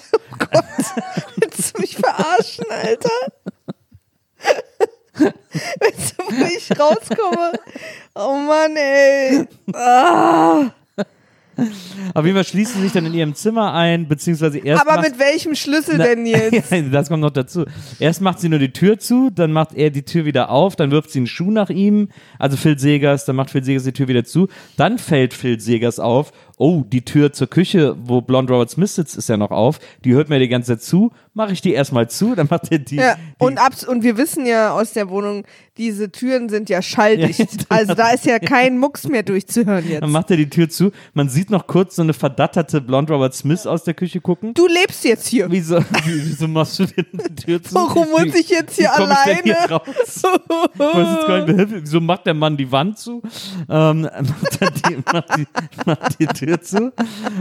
Willst du mich verarschen, Alter? Willst du, wo ich rauskomme? Oh Mann, ey. Ah. Auf jeden Fall schließt sie sich dann in ihrem Zimmer ein, beziehungsweise erst Aber macht- mit welchem Schlüssel Na, denn jetzt? Ja, das kommt noch dazu. Erst macht sie nur die Tür zu, dann macht er die Tür wieder auf, dann wirft sie einen Schuh nach ihm, also Phil Segers, dann macht Phil Segers die Tür wieder zu, dann fällt Phil Segers auf oh, die Tür zur Küche, wo Blonde Robert Smith sitzt, ist ja noch auf. Die hört mir die ganze Zeit zu. Mache ich die erstmal zu, dann macht er die. Ja, die und, abs und wir wissen ja aus der Wohnung, diese Türen sind ja schalldicht. Also da ist ja kein Mucks mehr durchzuhören jetzt. dann macht er die Tür zu. Man sieht noch kurz so eine verdatterte Blonde Robert Smith aus der Küche gucken. Du lebst jetzt hier. Wieso, wieso machst du denn die Tür zu? Warum muss ich jetzt hier wie komm ich denn alleine? hier raus? Nicht mehr, Wieso macht der Mann die Wand zu? Ähm, macht, er die, macht, die, macht die Tür zu.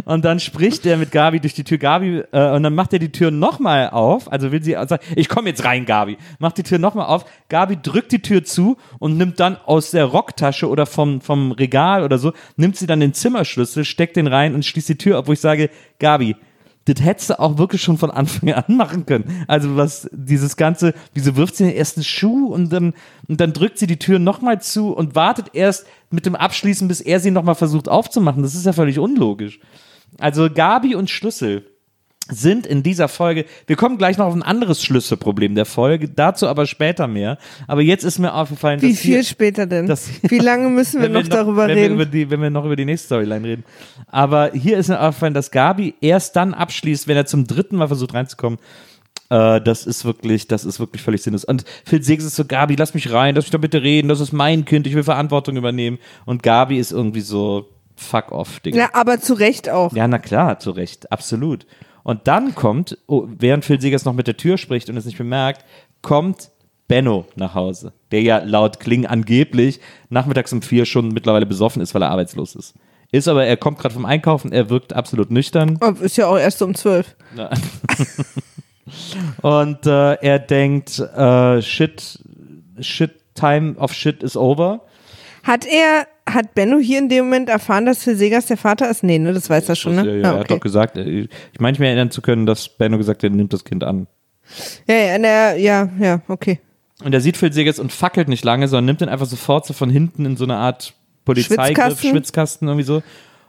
Und dann spricht er mit Gabi durch die Tür. Gabi, äh, und dann macht er die Tür nochmal auf. Also will sie sagen, ich komme jetzt rein, Gabi. Macht die Tür nochmal auf. Gabi drückt die Tür zu und nimmt dann aus der Rocktasche oder vom, vom Regal oder so, nimmt sie dann den Zimmerschlüssel, steckt den rein und schließt die Tür ab, wo ich sage, Gabi, das hättest du auch wirklich schon von Anfang an machen können. Also was dieses ganze, wieso wirft sie den ersten Schuh und dann, und dann drückt sie die Tür nochmal zu und wartet erst mit dem Abschließen, bis er sie nochmal versucht aufzumachen. Das ist ja völlig unlogisch. Also Gabi und Schlüssel sind in dieser Folge, wir kommen gleich noch auf ein anderes Schlüsselproblem der Folge, dazu aber später mehr. Aber jetzt ist mir aufgefallen, Wie dass hier, viel später denn? das- Wie lange müssen wir wenn noch, darüber wenn reden? Wir die, wenn wir noch über die nächste Storyline reden. Aber hier ist mir aufgefallen, dass Gabi erst dann abschließt, wenn er zum dritten Mal versucht reinzukommen. Äh, das ist wirklich, das ist wirklich völlig sinnlos. Und Phil Segs ist so, Gabi, lass mich rein, lass mich doch bitte reden, das ist mein Kind, ich will Verantwortung übernehmen. Und Gabi ist irgendwie so, fuck off, Digga. ja, aber zu Recht auch. Ja, na klar, zu Recht, absolut. Und dann kommt, oh, während Phil Segers noch mit der Tür spricht und es nicht bemerkt, kommt Benno nach Hause, der ja laut Kling angeblich nachmittags um vier schon mittlerweile besoffen ist, weil er arbeitslos ist. Ist aber, er kommt gerade vom Einkaufen, er wirkt absolut nüchtern. Oh, Ist ja auch erst um zwölf. Und äh, er denkt, äh, shit, shit, time of shit is over. Hat er, hat Benno hier in dem Moment erfahren, dass Phil Segers der Vater ist? Nee, ne, das weiß er schon, Ja, ne? ja, Ah, Er hat doch gesagt, äh, ich meine mich erinnern zu können, dass Benno gesagt hat, er nimmt das Kind an. ja, ja, na, ja, ja, okay. Und er sieht Phil Segers und fackelt nicht lange, sondern nimmt ihn einfach sofort so von hinten in so eine Art Polizeigriff, Schwitzkasten. Schwitzkasten irgendwie so.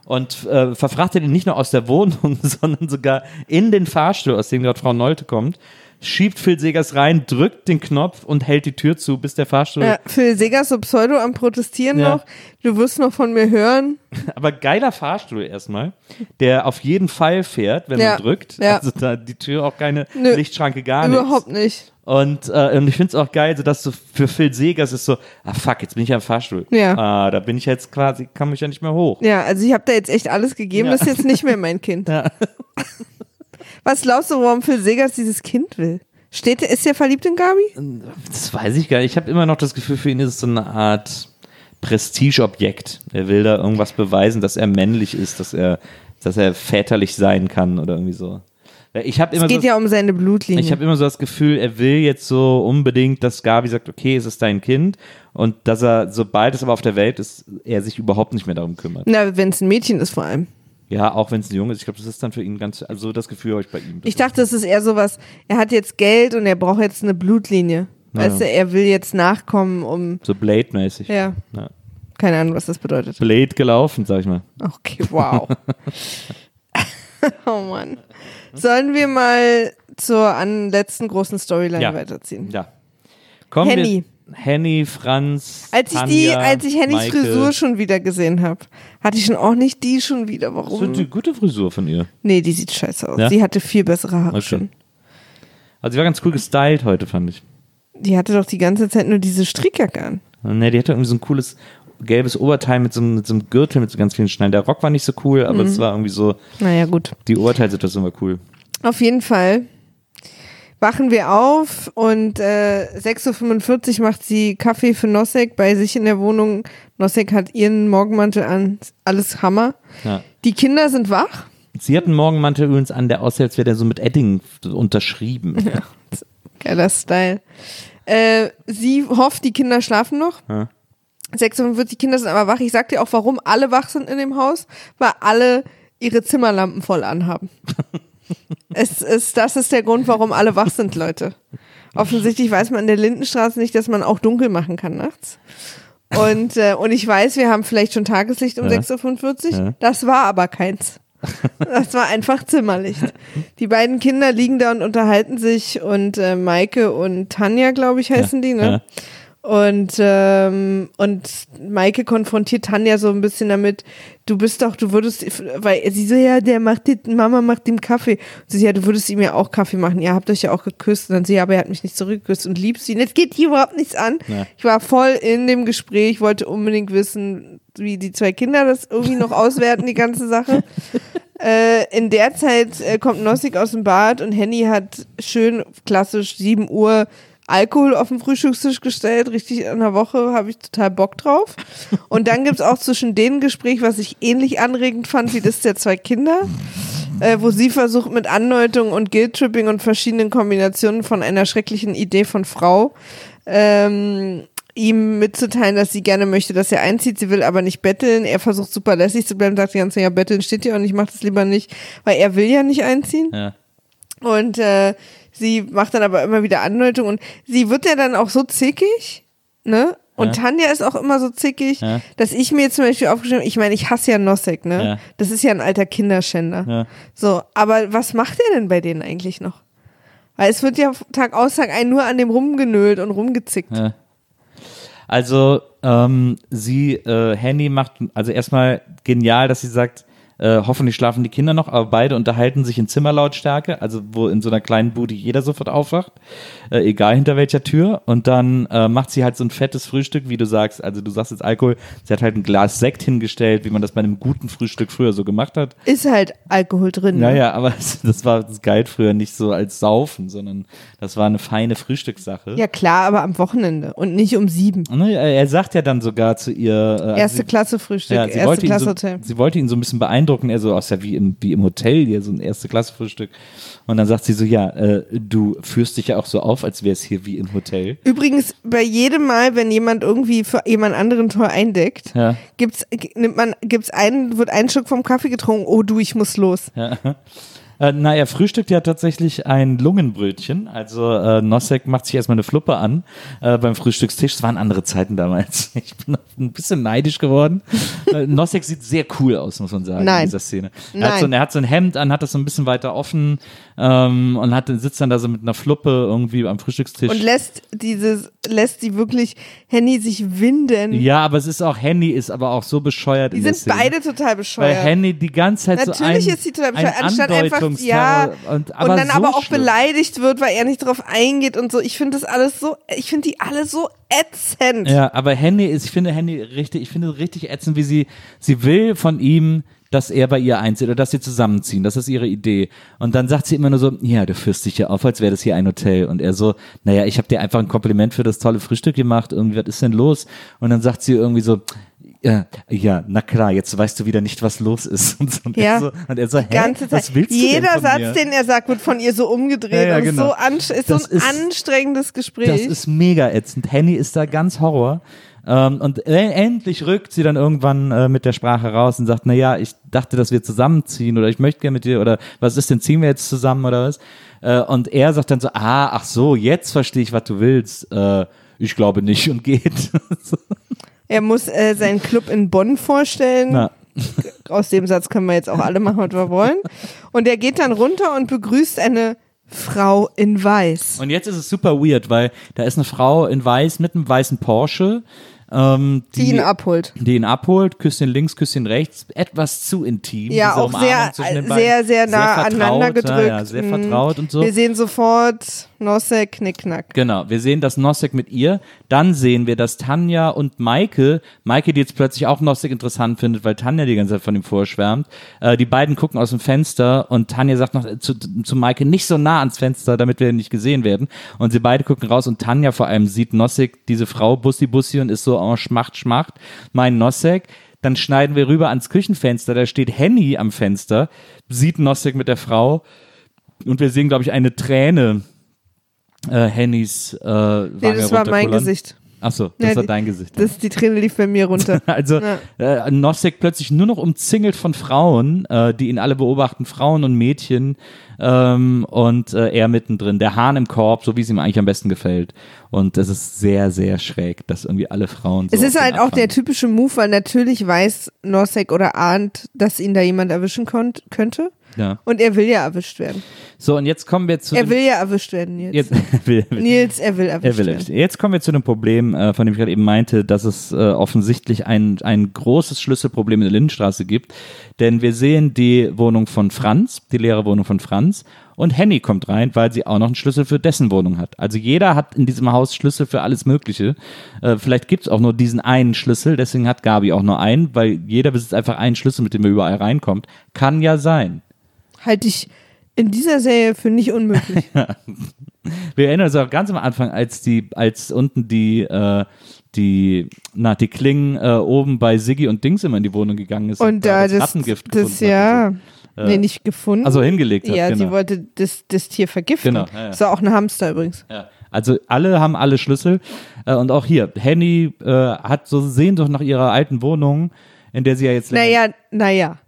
Und äh, verfrachtet ihn nicht nur aus der Wohnung, sondern sogar in den Fahrstuhl, aus dem gerade Frau Nolte kommt, schiebt Phil Segers rein, drückt den Knopf und hält die Tür zu, bis der Fahrstuhl. Ja, Phil Segers so Pseudo am Protestieren Ja. noch. Du wirst noch von mir hören. Aber geiler Fahrstuhl erstmal, der auf jeden Fall fährt, wenn Ja, man drückt. ja. Also da die Tür auch keine Nö, Lichtschranke gar nichts. Überhaupt nicht. Und, äh, und ich finde es auch geil, so dass so für Phil Segers ist so, ah fuck, jetzt bin ich am Fahrstuhl. Ja. Ah, da bin ich jetzt quasi, kann mich ja nicht mehr hoch. Ja, also ich habe da jetzt echt alles gegeben. Ja. Das ist jetzt nicht mehr mein Kind. Ja. Was glaubst du, warum Phil Segers dieses Kind will? Steht, er- ist er verliebt in Gabi? Das weiß ich gar nicht. Ich habe immer noch das Gefühl, für ihn ist es so eine Art Prestigeobjekt. Er will da irgendwas beweisen, dass er männlich ist, dass er, dass er väterlich sein kann oder irgendwie so. Ich habe immer Es geht so ja um seine Blutlinie. Ich habe immer so das Gefühl, er will jetzt so unbedingt, dass Gabi sagt, okay, es ist dein Kind und dass er, sobald es aber auf der Welt ist, er sich überhaupt nicht mehr darum kümmert. Na, wenn es ein Mädchen ist vor allem. Ja, auch wenn es ein Junge ist. Ich glaube, das ist dann für ihn ganz, also das Gefühl habe ich bei ihm. Ich dachte, es ist eher sowas, er hat jetzt Geld und er braucht jetzt eine Blutlinie. Weißt du, er will jetzt nachkommen, um, so Blade-mäßig. ja, Ja. keine Ahnung, was das bedeutet. Blade gelaufen, sag ich mal. Okay, wow. oh Mann. Sollen wir mal zur an letzten großen Storyline Ja. weiterziehen? Ja. Kommen Henny. Henny, Franz. Als ich Tanja, die, als ich Hennys. Frisur schon wieder gesehen habe, hatte ich schon auch nicht die schon wieder. Das ist Warum? eine gute Frisur von ihr. Nee, die sieht scheiße aus. Ja? Sie hatte viel bessere Haare Okay. schon. Also sie war ganz cool gestylt heute, fand ich. Die hatte doch die ganze Zeit nur diese Strickjacke an. Ne, die hatte irgendwie so ein cooles gelbes Oberteil mit so, einem- mit so einem Gürtel mit so ganz vielen Schneiden. Der Rock war nicht so cool, aber Mhm. es war irgendwie so, Naja, gut. die Oberteilsituation war cool. Auf jeden Fall wachen wir auf und äh, 6.45 Uhr macht sie Kaffee für Nosek bei sich in der Wohnung. Nosek hat ihren Morgenmantel an. Alles Hammer. Ja. Die Kinder sind wach. Sie hat einen Morgenmantel übrigens an, der aussieht, als wäre der so mit Edding unterschrieben. Geiler Style. Äh, sie hofft, die Kinder schlafen noch. Ja. 46 Kinder sind aber wach. Ich sag dir auch, warum alle wach sind in dem Haus, weil alle ihre Zimmerlampen voll anhaben. es ist, das ist der Grund, warum alle wach sind, Leute. Offensichtlich weiß man in der Lindenstraße nicht, dass man auch dunkel machen kann nachts. Und, äh, und ich weiß, wir haben vielleicht schon Tageslicht um Ja. 6.45 Uhr. Ja. Das war aber keins. Das war einfach Zimmerlicht. Die beiden Kinder liegen da und unterhalten sich und äh, Maike und Tanja, glaube ich, heißen die, ne? Und, ähm, und Maike konfrontiert Tanja so ein bisschen damit, du bist doch, du würdest, weil sie so, ja, der macht die, Mama macht ihm Kaffee. Und sie so, ja, du würdest ihm ja auch Kaffee machen. Ihr habt euch ja auch geküsst. Und dann sie, ja, aber er hat mich nicht zurückgeküsst und liebst ihn. Jetzt geht hier überhaupt nichts an. Ja. Ich war voll in dem Gespräch, wollte unbedingt wissen, wie die zwei Kinder das irgendwie noch auswerten, die ganze Sache. Äh, in der Zeit äh, kommt Nossig aus dem Bad und Henny hat schön klassisch 7 Uhr Alkohol auf den Frühstückstisch gestellt, richtig in der Woche, habe ich total Bock drauf. Und dann gibt's auch zwischen denen Gespräch, was ich ähnlich anregend fand wie das der zwei Kinder, äh, wo sie versucht mit Andeutung und Guilt-Tripping und verschiedenen Kombinationen von einer schrecklichen Idee von Frau ähm, ihm mitzuteilen, dass sie gerne möchte, dass er einzieht. Sie will aber nicht betteln. Er versucht super lässig zu bleiben, sagt die ganze Zeit, ja, betteln steht ja und ich mach das lieber nicht, weil er will ja nicht einziehen. Ja. Und äh, sie macht dann aber immer wieder Andeutung und sie wird ja dann auch so zickig, ne? Und Ja. Tanja ist auch immer so zickig, Ja. dass ich mir zum Beispiel aufgeschrieben habe, ich meine, ich hasse ja Nosek, ne? Ja. Das ist ja ein alter Kinderschänder. Ja. So, aber was macht er denn bei denen eigentlich noch? Weil es wird ja Tag aus, Tag ein nur an dem rumgenölt und rumgezickt. Also, ähm, sie, äh, Henny macht, also erstmal genial, dass sie sagt, äh, hoffentlich schlafen die Kinder noch, aber beide unterhalten sich in Zimmerlautstärke, also wo in so einer kleinen Bude jeder sofort aufwacht, äh, egal hinter welcher Tür. Und dann äh, macht sie halt so ein fettes Frühstück, wie du sagst. Also du sagst jetzt Alkohol, sie hat halt ein Glas Sekt hingestellt, wie man das bei einem guten Frühstück früher so gemacht hat. Ist halt Alkohol drin. ne? Naja, aber das war, das galt früher nicht so als Saufen, sondern das war eine feine Frühstückssache. Ja klar, aber am Wochenende und nicht um sieben. Ne, Er sagt ja dann sogar zu ihr. Äh, Erste sie, Klasse Frühstück, ja, erste Klasse so, Hotel. sie wollte ihn so ein bisschen beeindrucken. Er so, aus ja wie im, wie im Hotel hier, so ein erste Klasse Frühstück. Und dann sagt sie so, ja, äh, du führst dich ja auch so auf, als wäre es hier wie im Hotel. Übrigens, bei jedem Mal, wenn jemand irgendwie für jemand anderen Tor eindeckt, Ja. gibt's, nimmt man, gibt's einen, wird ein Schluck vom Kaffee getrunken, oh du, ich muss los. Äh, na, er frühstückt ja tatsächlich ein Lungenbrötchen. Also äh, Nosek macht sich erstmal eine Fluppe an äh, beim Frühstückstisch. Es waren andere Zeiten damals. Ich bin ein bisschen neidisch geworden. äh, Nosek sieht sehr cool aus, muss man sagen, Nein. in dieser Szene. Er hat, Nein. so, er hat so ein Hemd an, hat das so ein bisschen weiter offen ähm, und hat, sitzt dann da so mit einer Fluppe irgendwie am Frühstückstisch. Und lässt dieses, lässt die wirklich Henny sich winden. ja, aber es ist auch, Henny ist aber auch so bescheuert die sind beide total Weil bescheuert. Henny die ganze Zeit so ein, Natürlich ist sie total bescheuert, ein anstatt einfach, ja, und, und aber dann so aber auch schlimm. beleidigt wird, weil er nicht drauf eingeht und so. Ich finde das alles so, ich finde die alle so ätzend. Ja, aber Henny ist, ich finde Henny richtig, ich finde richtig ätzend, wie sie, sie will von ihm, dass er bei ihr einzieht oder dass sie zusammenziehen. Das ist ihre Idee. Und dann sagt sie immer nur so, ja, du führst dich ja auf, als wäre das hier ein Hotel. Und er so, naja, ich habe dir einfach ein Kompliment für das tolle Frühstück gemacht. Irgendwie, was ist denn los? Und dann sagt sie irgendwie so, ja, ja, na klar, jetzt weißt du wieder nicht, was los ist. Und, so. und, Ja. er, so, und er so, hä, ganze Zeit. was willst du denn Jeder Satz, mir? den er sagt, wird von ihr so umgedreht. Ja, ja, und genau. so anst ist Das so ein ist- anstrengendes Gespräch. Das ist mega ätzend. Henny ist da ganz Horror. Ähm, und e- endlich rückt sie dann irgendwann äh, mit der Sprache raus und sagt, na ja, ich dachte, dass wir zusammenziehen oder ich möchte gerne mit dir oder was ist denn, ziehen wir jetzt zusammen oder was? Äh, und er sagt dann so, ah, ach so, jetzt verstehe ich, was du willst. Äh, ich glaube nicht und geht. er muss äh, seinen Club in Bonn vorstellen. Na, Aus dem Satz können wir jetzt auch alle machen, was wir wollen. Und er geht dann runter und begrüßt eine Frau in Weiß. und jetzt ist es super weird, weil da ist eine Frau in weiß mit einem weißen Porsche. Ähm, Die ihn abholt. die ihn abholt, Küsschen links, Küsschen rechts, etwas zu intim. Ja, auch sehr, den sehr, sehr nah vertraut, aneinander gedrückt. Ja, ja, sehr Mhm. vertraut und so. Wir sehen sofort Nosse, Knickknack. Genau, wir sehen das Nosek mit ihr. Dann sehen wir, dass Tanja und Maike, Maike, die jetzt plötzlich auch Nosek interessant findet, weil Tanja die ganze Zeit von ihm vorschwärmt, äh, die beiden gucken aus dem Fenster und Tanja sagt noch zu, zu Maike, nicht so nah ans Fenster, damit wir nicht gesehen werden. Und sie beide gucken raus und Tanja vor allem sieht Nosek, diese Frau, Bussi Bussi und ist so, oh, schmacht, schmacht, mein Nosek. Dann schneiden wir rüber ans Küchenfenster, da steht Henny am Fenster, sieht Nosek mit der Frau und wir sehen, glaube ich, eine Träne äh, Hennys äh, Wange Nee, das war mein. Gesicht. Achso, das Ja, war dein Gesicht. Das, die Träne lief bei mir runter. also äh, Nosek plötzlich nur noch umzingelt von Frauen, äh, die ihn alle beobachten, Frauen und Mädchen, ähm, und äh, er mittendrin, der Hahn im Korb, so wie es ihm eigentlich am besten gefällt. Und es ist sehr, sehr schräg, dass irgendwie alle Frauen so Es ist halt auch der typische Move, weil natürlich weiß Nosek oder ahnt, dass ihn da jemand erwischen konnt, könnte. Ja. Und er will ja erwischt werden. So, und jetzt kommen wir zu Er will ja erwischt werden, Nils. jetzt, will, will. Nils, er will erwischt Er will werden. Jetzt kommen wir zu dem Problem, äh, von dem ich gerade eben meinte, dass es äh, offensichtlich ein, ein großes Schlüsselproblem in der Lindenstraße gibt. Denn wir sehen die Wohnung von Franz, die leere Wohnung von Franz. Und Henny kommt rein, weil sie auch noch einen Schlüssel für dessen Wohnung hat. Also jeder hat in diesem Haus Schlüssel für alles Mögliche. Äh, vielleicht gibt es auch nur diesen einen Schlüssel, deswegen hat Gabi auch nur einen, weil jeder besitzt einfach einen Schlüssel, mit dem er überall reinkommt. Kann ja sein. Halte ich in dieser Serie für nicht unmöglich. Wir erinnern uns auch ganz am Anfang, als die, als unten die, äh, die, na, die Klingen äh, oben bei Siggi und Dings immer in die Wohnung gegangen ist Und da das, Rattengift das gefunden hat ja, und so. nee, nicht gefunden. Also hingelegt hat, Ja, genau. sie wollte das, das Tier vergiften. Genau, ja, ja. Das war auch ein Hamster übrigens. Ja. Also alle haben alle Schlüssel äh, und auch hier, Henny äh, hat so Sehnsucht nach ihrer alten Wohnung, in der sie ja jetzt länger- Naja, naja.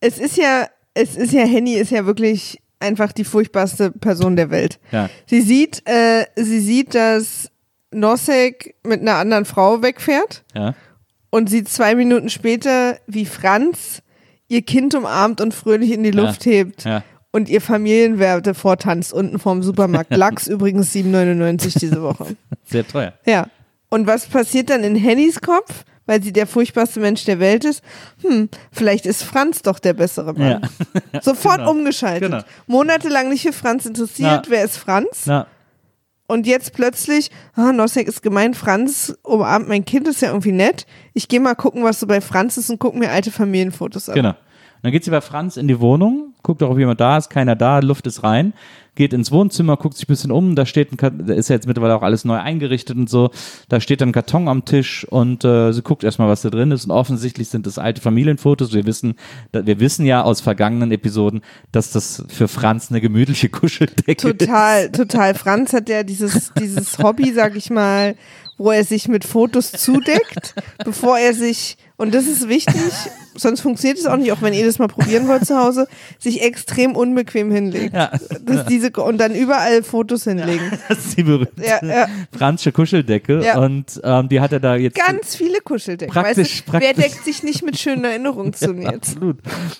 Es ist ja, es ist ja, Henny ist ja wirklich einfach die furchtbarste Person der Welt. Ja. Sie sieht, äh, sie sieht, dass Nosek mit einer anderen Frau wegfährt ja. und sieht zwei Minuten später, wie Franz ihr Kind umarmt und fröhlich in die Ja. Luft hebt. Ja. Und ihr Familienwerte vortanzt unten vorm Supermarkt. Lachs übrigens 7,99 diese Woche. Sehr teuer. Ja. Und was passiert dann in Hennys Kopf? Weil sie der furchtbarste Mensch der Welt ist. Hm, vielleicht ist Franz doch der bessere Mann. Sofort Genau. umgeschaltet. Genau. Monatelang nicht für Franz interessiert. Na. Wer ist Franz? Na, Und jetzt plötzlich, ah, Nosek ist gemein, Franz umarmt mein Kind, ist ja irgendwie nett. Ich gehe mal gucken, was so bei Franz ist und guck mir alte Familienfotos an. Genau. Und dann geht sie bei Franz in die Wohnung, guckt auch, ob jemand da ist, keiner da, Luft ist rein, geht ins Wohnzimmer, guckt sich ein bisschen um, da steht ein, Ka- da ist ja jetzt mittlerweile auch alles neu eingerichtet und so, da steht dann ein Karton am Tisch und äh, sie guckt erstmal, was da drin ist und offensichtlich sind das alte Familienfotos. Wir wissen, wir wissen ja aus vergangenen Episoden, dass das für Franz eine gemütliche Kuscheldecke ist. Total, total. Franz hat ja dieses, dieses Hobby, sag ich mal, wo er sich mit Fotos zudeckt, bevor er sich, und das ist wichtig, sonst funktioniert es auch nicht, auch wenn ihr das mal probieren wollt zu Hause, sich extrem unbequem hinlegt. Ja. Das diese, und dann überall Fotos hinlegen. Das ist die berühmte Ja, ja. Franzsche Kuscheldecke Ja. und ähm, die hat er da jetzt Ganz viele Kuscheldecken. Praktisch, weißt du, wer praktisch. deckt sich nicht mit schönen Erinnerungen zu jetzt? Absolut.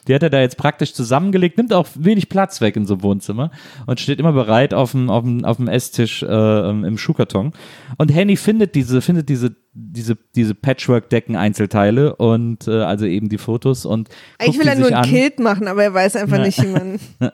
Die hat er da jetzt praktisch zusammengelegt, nimmt auch wenig Platz weg in so einem Wohnzimmer und steht immer bereit auf dem, auf dem, auf dem Esstisch äh, ähm, im Schuhkarton. Und Henny findet diese, findet diese, diese, diese Patchwork-Decken-Einzelteile und äh, also eben die Fotos und Eigentlich will er nur ein an. Kilt machen, aber er weiß einfach nicht, wie man.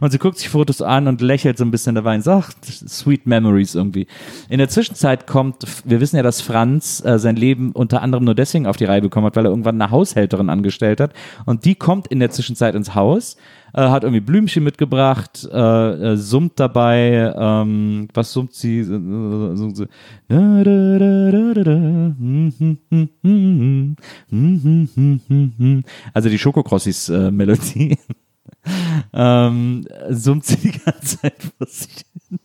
Und sie guckt sich Fotos an und lächelt so ein bisschen dabei und sagt, sweet memories irgendwie. In der Zwischenzeit kommt, wir wissen ja, dass Franz äh, sein Leben unter anderem nur deswegen auf die Reihe bekommen hat, weil er irgendwann eine Haushälterin angestellt hat. Und die kommt in der Zwischenzeit ins Haus, äh, hat irgendwie Blümchen mitgebracht, äh, äh, summt dabei, ähm, was summt sie? Äh, äh, summt sie also die Schokokrossis-Melodie. ähm, summt sie die ganze Zeit vor sich hin.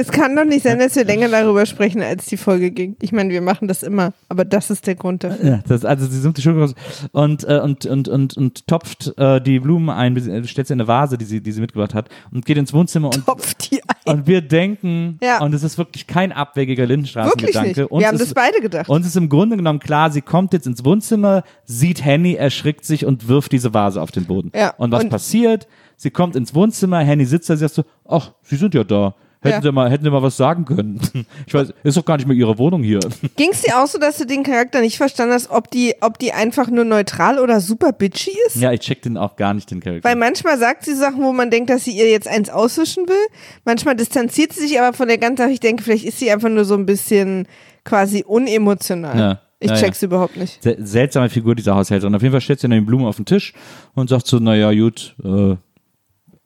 Es kann doch nicht sein, dass wir länger darüber sprechen, als die Folge ging. Ich meine, wir machen das immer, aber das ist der Grund dafür. Ja, das, also sie summt die Schokokrossis und, äh, und, und, und, und topft äh, die Blumen ein, äh, stellt sie in eine Vase, die sie, die sie mitgebracht hat und geht ins Wohnzimmer und, Topf die ein. und wir denken, Ja. und es ist wirklich kein abwegiger Lindenstraßengedanke. Wir haben ist, das beide gedacht. Uns ist im Grunde genommen klar, sie kommt jetzt ins Wohnzimmer, sieht Henny, erschrickt sich und wirft diese Vase auf den Boden. Ja, Und was und- passiert? Sie kommt ins Wohnzimmer, Henny sitzt da, sie sagt so, ach, Sie sind ja da. Hätten, Ja. Sie mal, hätten Sie mal was sagen können. Ich weiß, ist doch gar nicht mehr Ihre Wohnung hier. Ging es dir auch so, dass du den Charakter nicht verstanden hast, ob die, ob die einfach nur neutral oder super bitchy ist? Ja, ich check den auch gar nicht, den Charakter. Weil manchmal sagt sie Sachen, wo man denkt, dass sie ihr jetzt eins auswischen will. Manchmal distanziert sie sich aber von der ganzen Sache. Ich denke, vielleicht ist sie einfach nur so ein bisschen quasi unemotional. Ja. Ich Ja, ja. check's überhaupt nicht. Sel- seltsame Figur, dieser Haushälterin. Auf jeden Fall stellt sie dann die Blumen auf den Tisch und sagt so, naja, gut, äh,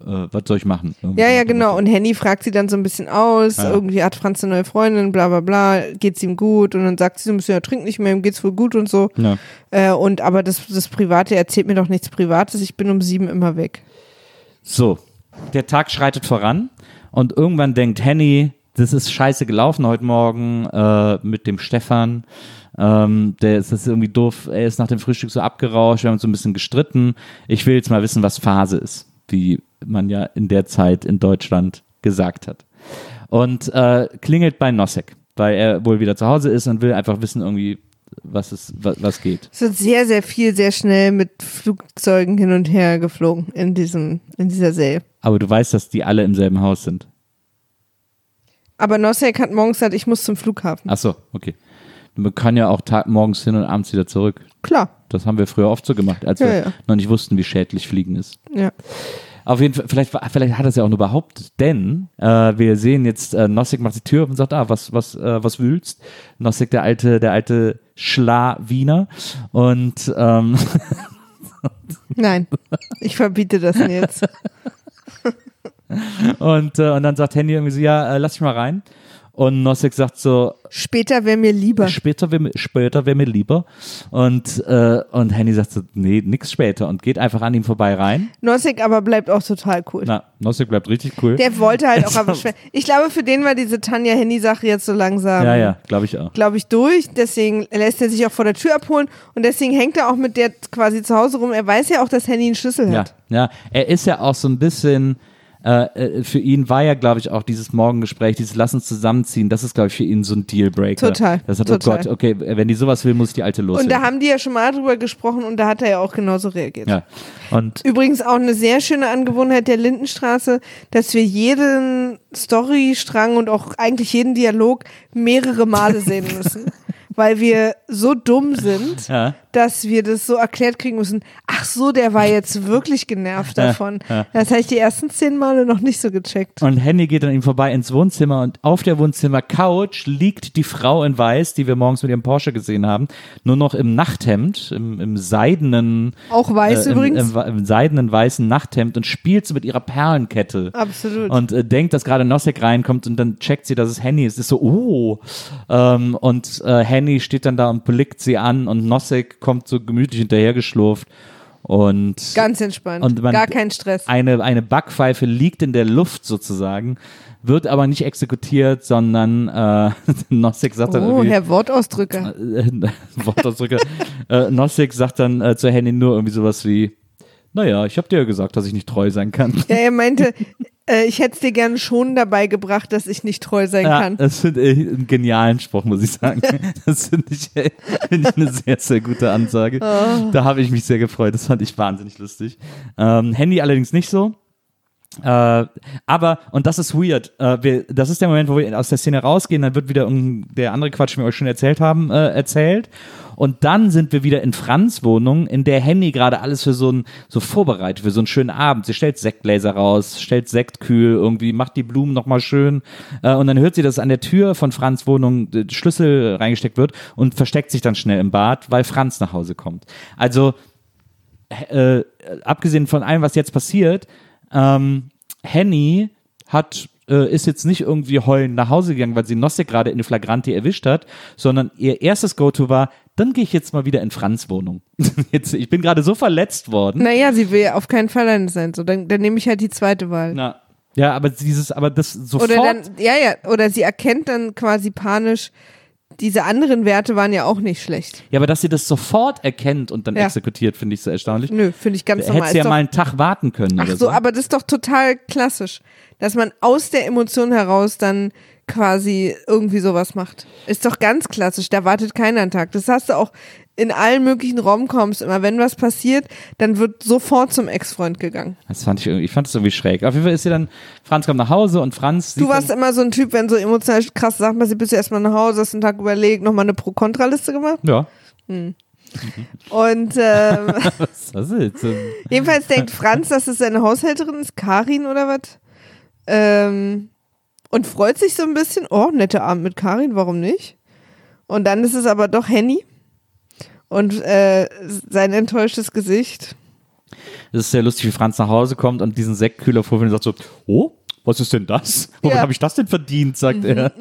äh, was soll ich machen? Irgendwie Ja, ja, genau. Und Henny fragt sie dann so ein bisschen aus. Ja. Irgendwie hat Franz eine neue Freundin, bla bla bla. Geht's ihm gut? Und dann sagt sie so ein bisschen, er trinkt nicht mehr, ihm geht's wohl gut und so. Ja. Äh, und aber das, das Private erzählt mir doch nichts Privates. Ich bin um sieben immer weg. So, der Tag schreitet voran und irgendwann denkt Henny, das ist scheiße gelaufen heute Morgen äh, mit dem Stefan. Ähm, der ist das ist irgendwie doof. Er ist nach dem Frühstück so abgerauscht. Wir haben uns so ein bisschen gestritten. Ich will jetzt mal wissen, was Phase ist. Wie, man ja in der Zeit in Deutschland gesagt hat. Und äh, klingelt bei Nosek, weil er wohl wieder zu Hause ist und will einfach wissen irgendwie, was, es, was, was geht. Es wird sehr, sehr viel, sehr schnell mit Flugzeugen hin und her geflogen in, diesem, in dieser Serie. Aber du weißt, dass die alle im selben Haus sind. Aber Nosek hat morgens gesagt, ich muss zum Flughafen. Ach so, okay. Man kann ja auch tag morgens hin und abends wieder zurück. Klar, Das haben wir früher oft so gemacht, als Ja, wir ja. noch nicht wussten, wie schädlich Fliegen ist. ja. Auf jeden Fall, vielleicht, vielleicht hat er es ja auch nur behauptet, denn äh, wir sehen jetzt, äh, Nossig macht die Tür auf und sagt, ah, was, was, äh, was wühlst? Nossig, der alte, der alte Schla-Wiener. Und ähm, Nein, ich verbiete das jetzt. Und, äh, und dann sagt Henny irgendwie so, ja, äh, lass mich mal rein. Und Nossig sagt so, Später wäre mir lieber. später wäre mir, später wär mir lieber. Und, äh, und Henny sagt so, nee, nix später. Und geht einfach an ihm vorbei rein. Nossig aber bleibt auch total cool. Na, Nossig bleibt richtig cool. Der wollte halt auch aber schwer. Ich glaube, für den war diese Tanja-Henny-Sache jetzt so langsam. ja, ja, glaube ich auch. glaube ich, durch. Deswegen lässt er sich auch vor der Tür abholen und deswegen hängt er auch mit der quasi zu Hause rum. Er weiß ja auch, dass Henny einen Schlüssel Ja, hat. ja. Er ist ja auch so ein bisschen, äh, äh, für ihn war ja, glaube ich, auch dieses Morgengespräch, dieses Lass uns zusammenziehen, das ist, glaube ich, für ihn so ein Dealbreaker. Total, Das hat, total. oh Gott, okay, wenn die sowas will, muss die alte los. Und da haben die ja schon mal drüber gesprochen und da hat er ja auch genauso reagiert. ja. Und Übrigens auch eine sehr schöne Angewohnheit der Lindenstraße, dass wir jeden Storystrang und auch eigentlich jeden Dialog mehrere Male sehen müssen. Weil wir so dumm sind, Ja. dass wir das so erklärt kriegen müssen. Ach so, der war jetzt wirklich genervt davon. Das habe ich die ersten zehn Male noch nicht so gecheckt. Und Henny geht an ihm vorbei ins Wohnzimmer und auf der Wohnzimmer-Couch liegt die Frau in Weiß, die wir morgens mit ihrem Porsche gesehen haben, nur noch im Nachthemd, im, im seidenen, Auch weiß äh, im, übrigens. Im, im seidenen weißen Nachthemd und spielt so mit ihrer Perlenkette. Absolut. Und äh, denkt, dass gerade Nosek reinkommt und dann checkt sie, dass es Henny ist. Ist so, oh. Ähm, und äh, Henny steht dann da und blickt sie an und Nosek kommt so gemütlich hinterhergeschlurft. Und Ganz entspannt. Und man- Gar kein Stress. eine, eine Backpfeife liegt in der Luft sozusagen, wird aber nicht exekutiert, sondern äh, Nosek sagt dann Oh, irgendwie, Herr Wortausdrücker. äh, Wortausdrücke, äh, Nosek sagt dann äh, zu Henny nur irgendwie sowas wie, naja, ich habe dir ja gesagt, dass ich nicht treu sein kann. Ja, er meinte, äh, ich hätte es dir gerne schon dabei gebracht, dass ich nicht treu sein Ja, kann. das finde ich einen genialen Spruch, muss ich sagen. Das finde ich, find ich eine sehr, sehr gute Ansage. Oh. Da habe ich mich sehr gefreut. Das fand ich wahnsinnig lustig. Ähm, Handy allerdings nicht so. Äh, aber, und das ist weird, äh, wir, das ist der Moment, wo wir aus der Szene rausgehen, dann wird wieder irgendein- der andere Quatsch, den wir euch schon erzählt haben, äh, erzählt. Und dann sind wir wieder in Franz Wohnung, in der Henny gerade alles für so ein, so vorbereitet, für so einen schönen Abend. Sie stellt Sektgläser raus, stellt Sekt kühl, irgendwie macht die Blumen nochmal schön. Äh, und dann hört sie, dass an der Tür von Franz Wohnung Schlüssel reingesteckt wird und versteckt sich dann schnell im Bad, weil Franz nach Hause kommt. Also, äh, abgesehen von allem, was jetzt passiert, ähm, Henny hat äh, ist jetzt nicht irgendwie heulend nach Hause gegangen, weil sie Nosse gerade in Flagranti erwischt hat, sondern ihr erstes Go-To war, dann gehe ich jetzt mal wieder in Franz Wohnung. jetzt, ich bin gerade so verletzt worden. Naja, sie will auf keinen Fall alleine sein. So, dann, dann nehme ich halt die zweite Wahl. Na, ja, aber dieses, aber das sofort. Oder dann, ja, ja, oder sie erkennt dann quasi panisch, diese anderen Werte waren ja auch nicht schlecht. ja, aber dass sie das sofort erkennt und dann Ja. exekutiert, finde ich so erstaunlich. Nö, finde ich ganz normal. Hättest ja Ist doch- mal einen Tag warten können Ach so, so. aber das ist doch total klassisch, dass man aus der Emotion heraus dann quasi irgendwie sowas macht. Ist doch ganz klassisch, da wartet keiner einen Tag. Das hast du auch in allen möglichen Romcoms immer. Wenn was passiert, dann wird sofort zum Ex-Freund gegangen. Das fand ich irgendwie, ich fand das irgendwie schräg. Auf jeden Fall ist sie dann, Franz kommt nach Hause und Franz Du warst immer so ein Typ, wenn so emotional krass Sachen passiert, bist du erstmal nach Hause, hast einen Tag überlegt, nochmal eine Pro-Kontra-Liste gemacht. ja, Und ähm, was ist jedenfalls denkt Franz, dass es seine Haushälterin ist, Karin oder was. Ähm, und freut sich so ein bisschen, oh, netter Abend mit Karin, warum nicht? Und dann ist es aber doch Henny. Und äh, sein enttäuschtes Gesicht. Es ist sehr lustig, wie Franz nach Hause kommt und diesen Sektkühler vorfindet und sagt so, oh, was ist denn das? Womit Ja. habe ich das denn verdient, sagt er. Ja,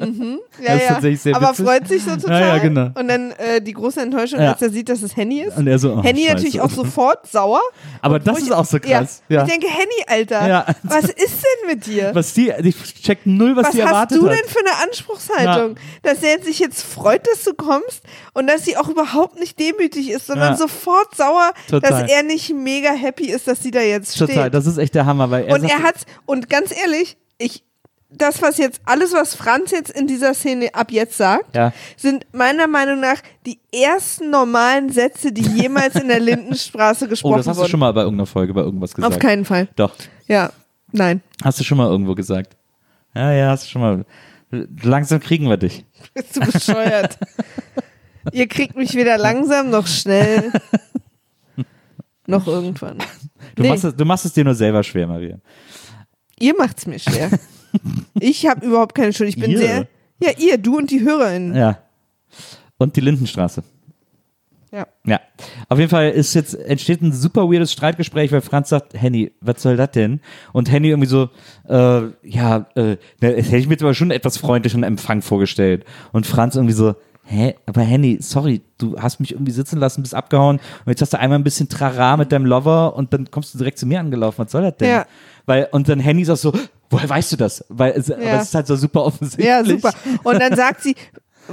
Das ist ja. tatsächlich sehr aber witzig. freut sich so total. Ja, ja, genau. Und dann äh, die große Enttäuschung, Ja. als er sieht, dass es Henny ist. Und er so, oh, Henny scheiße. natürlich auch sofort sauer. Aber das ist auch so krass. Ja. Ja. Ich denke, Henny, Alter, Ja. was ist denn mit dir? Was die, ich check null, was, Was die hast erwartet du hat. denn für eine Anspruchshaltung? Dass er sich jetzt freut, dass du kommst und dass sie auch überhaupt nicht demütig ist, sondern Ja. sofort sauer, Total. dass er nicht mega happy ist, dass sie da jetzt Total, steht. das ist echt der Hammer, weil er und er hat's, und ganz ehrlich, ich, das, was jetzt, alles, was Franz jetzt in dieser Szene ab jetzt sagt, Ja. sind meiner Meinung nach die ersten normalen Sätze, die jemals in der Lindenstraße gesprochen oh, das hast du wurden. schon mal bei irgendeiner Folge, bei irgendwas gesagt. Auf keinen Fall. Doch, Ja, nein. hast du schon mal irgendwo gesagt. Ja, ja, hast du schon mal. Langsam kriegen wir dich. Bist du bescheuert? Ihr kriegt mich weder langsam noch schnell. noch irgendwann. Du, Nee. machst es, du machst es dir nur selber schwer, Maria. Ihr macht's mir schwer. Ich habe überhaupt keine Schuld. Ich bin Ihr? sehr. Ja, ihr, du und die HörerInnen. Ja. Und die Lindenstraße. Ja. Ja. Auf jeden Fall ist jetzt, entsteht ein super weirdes Streitgespräch, weil Franz sagt, Henny, was soll das denn? Und Henny irgendwie so, äh, ja, äh, das hätte ich mir jetzt aber schon etwas freundlichen Empfang vorgestellt. Und Franz irgendwie so, hä, aber Henny, sorry, du hast mich irgendwie sitzen lassen, bist abgehauen und jetzt hast du einmal ein bisschen Trara mit deinem Lover und dann kommst du direkt zu mir angelaufen. Was soll das denn? Ja. Weil, und dann Henny sagt so, woher weißt du das? Weil es, aber es ist halt so super offensichtlich. Ja, super. Und dann sagt sie,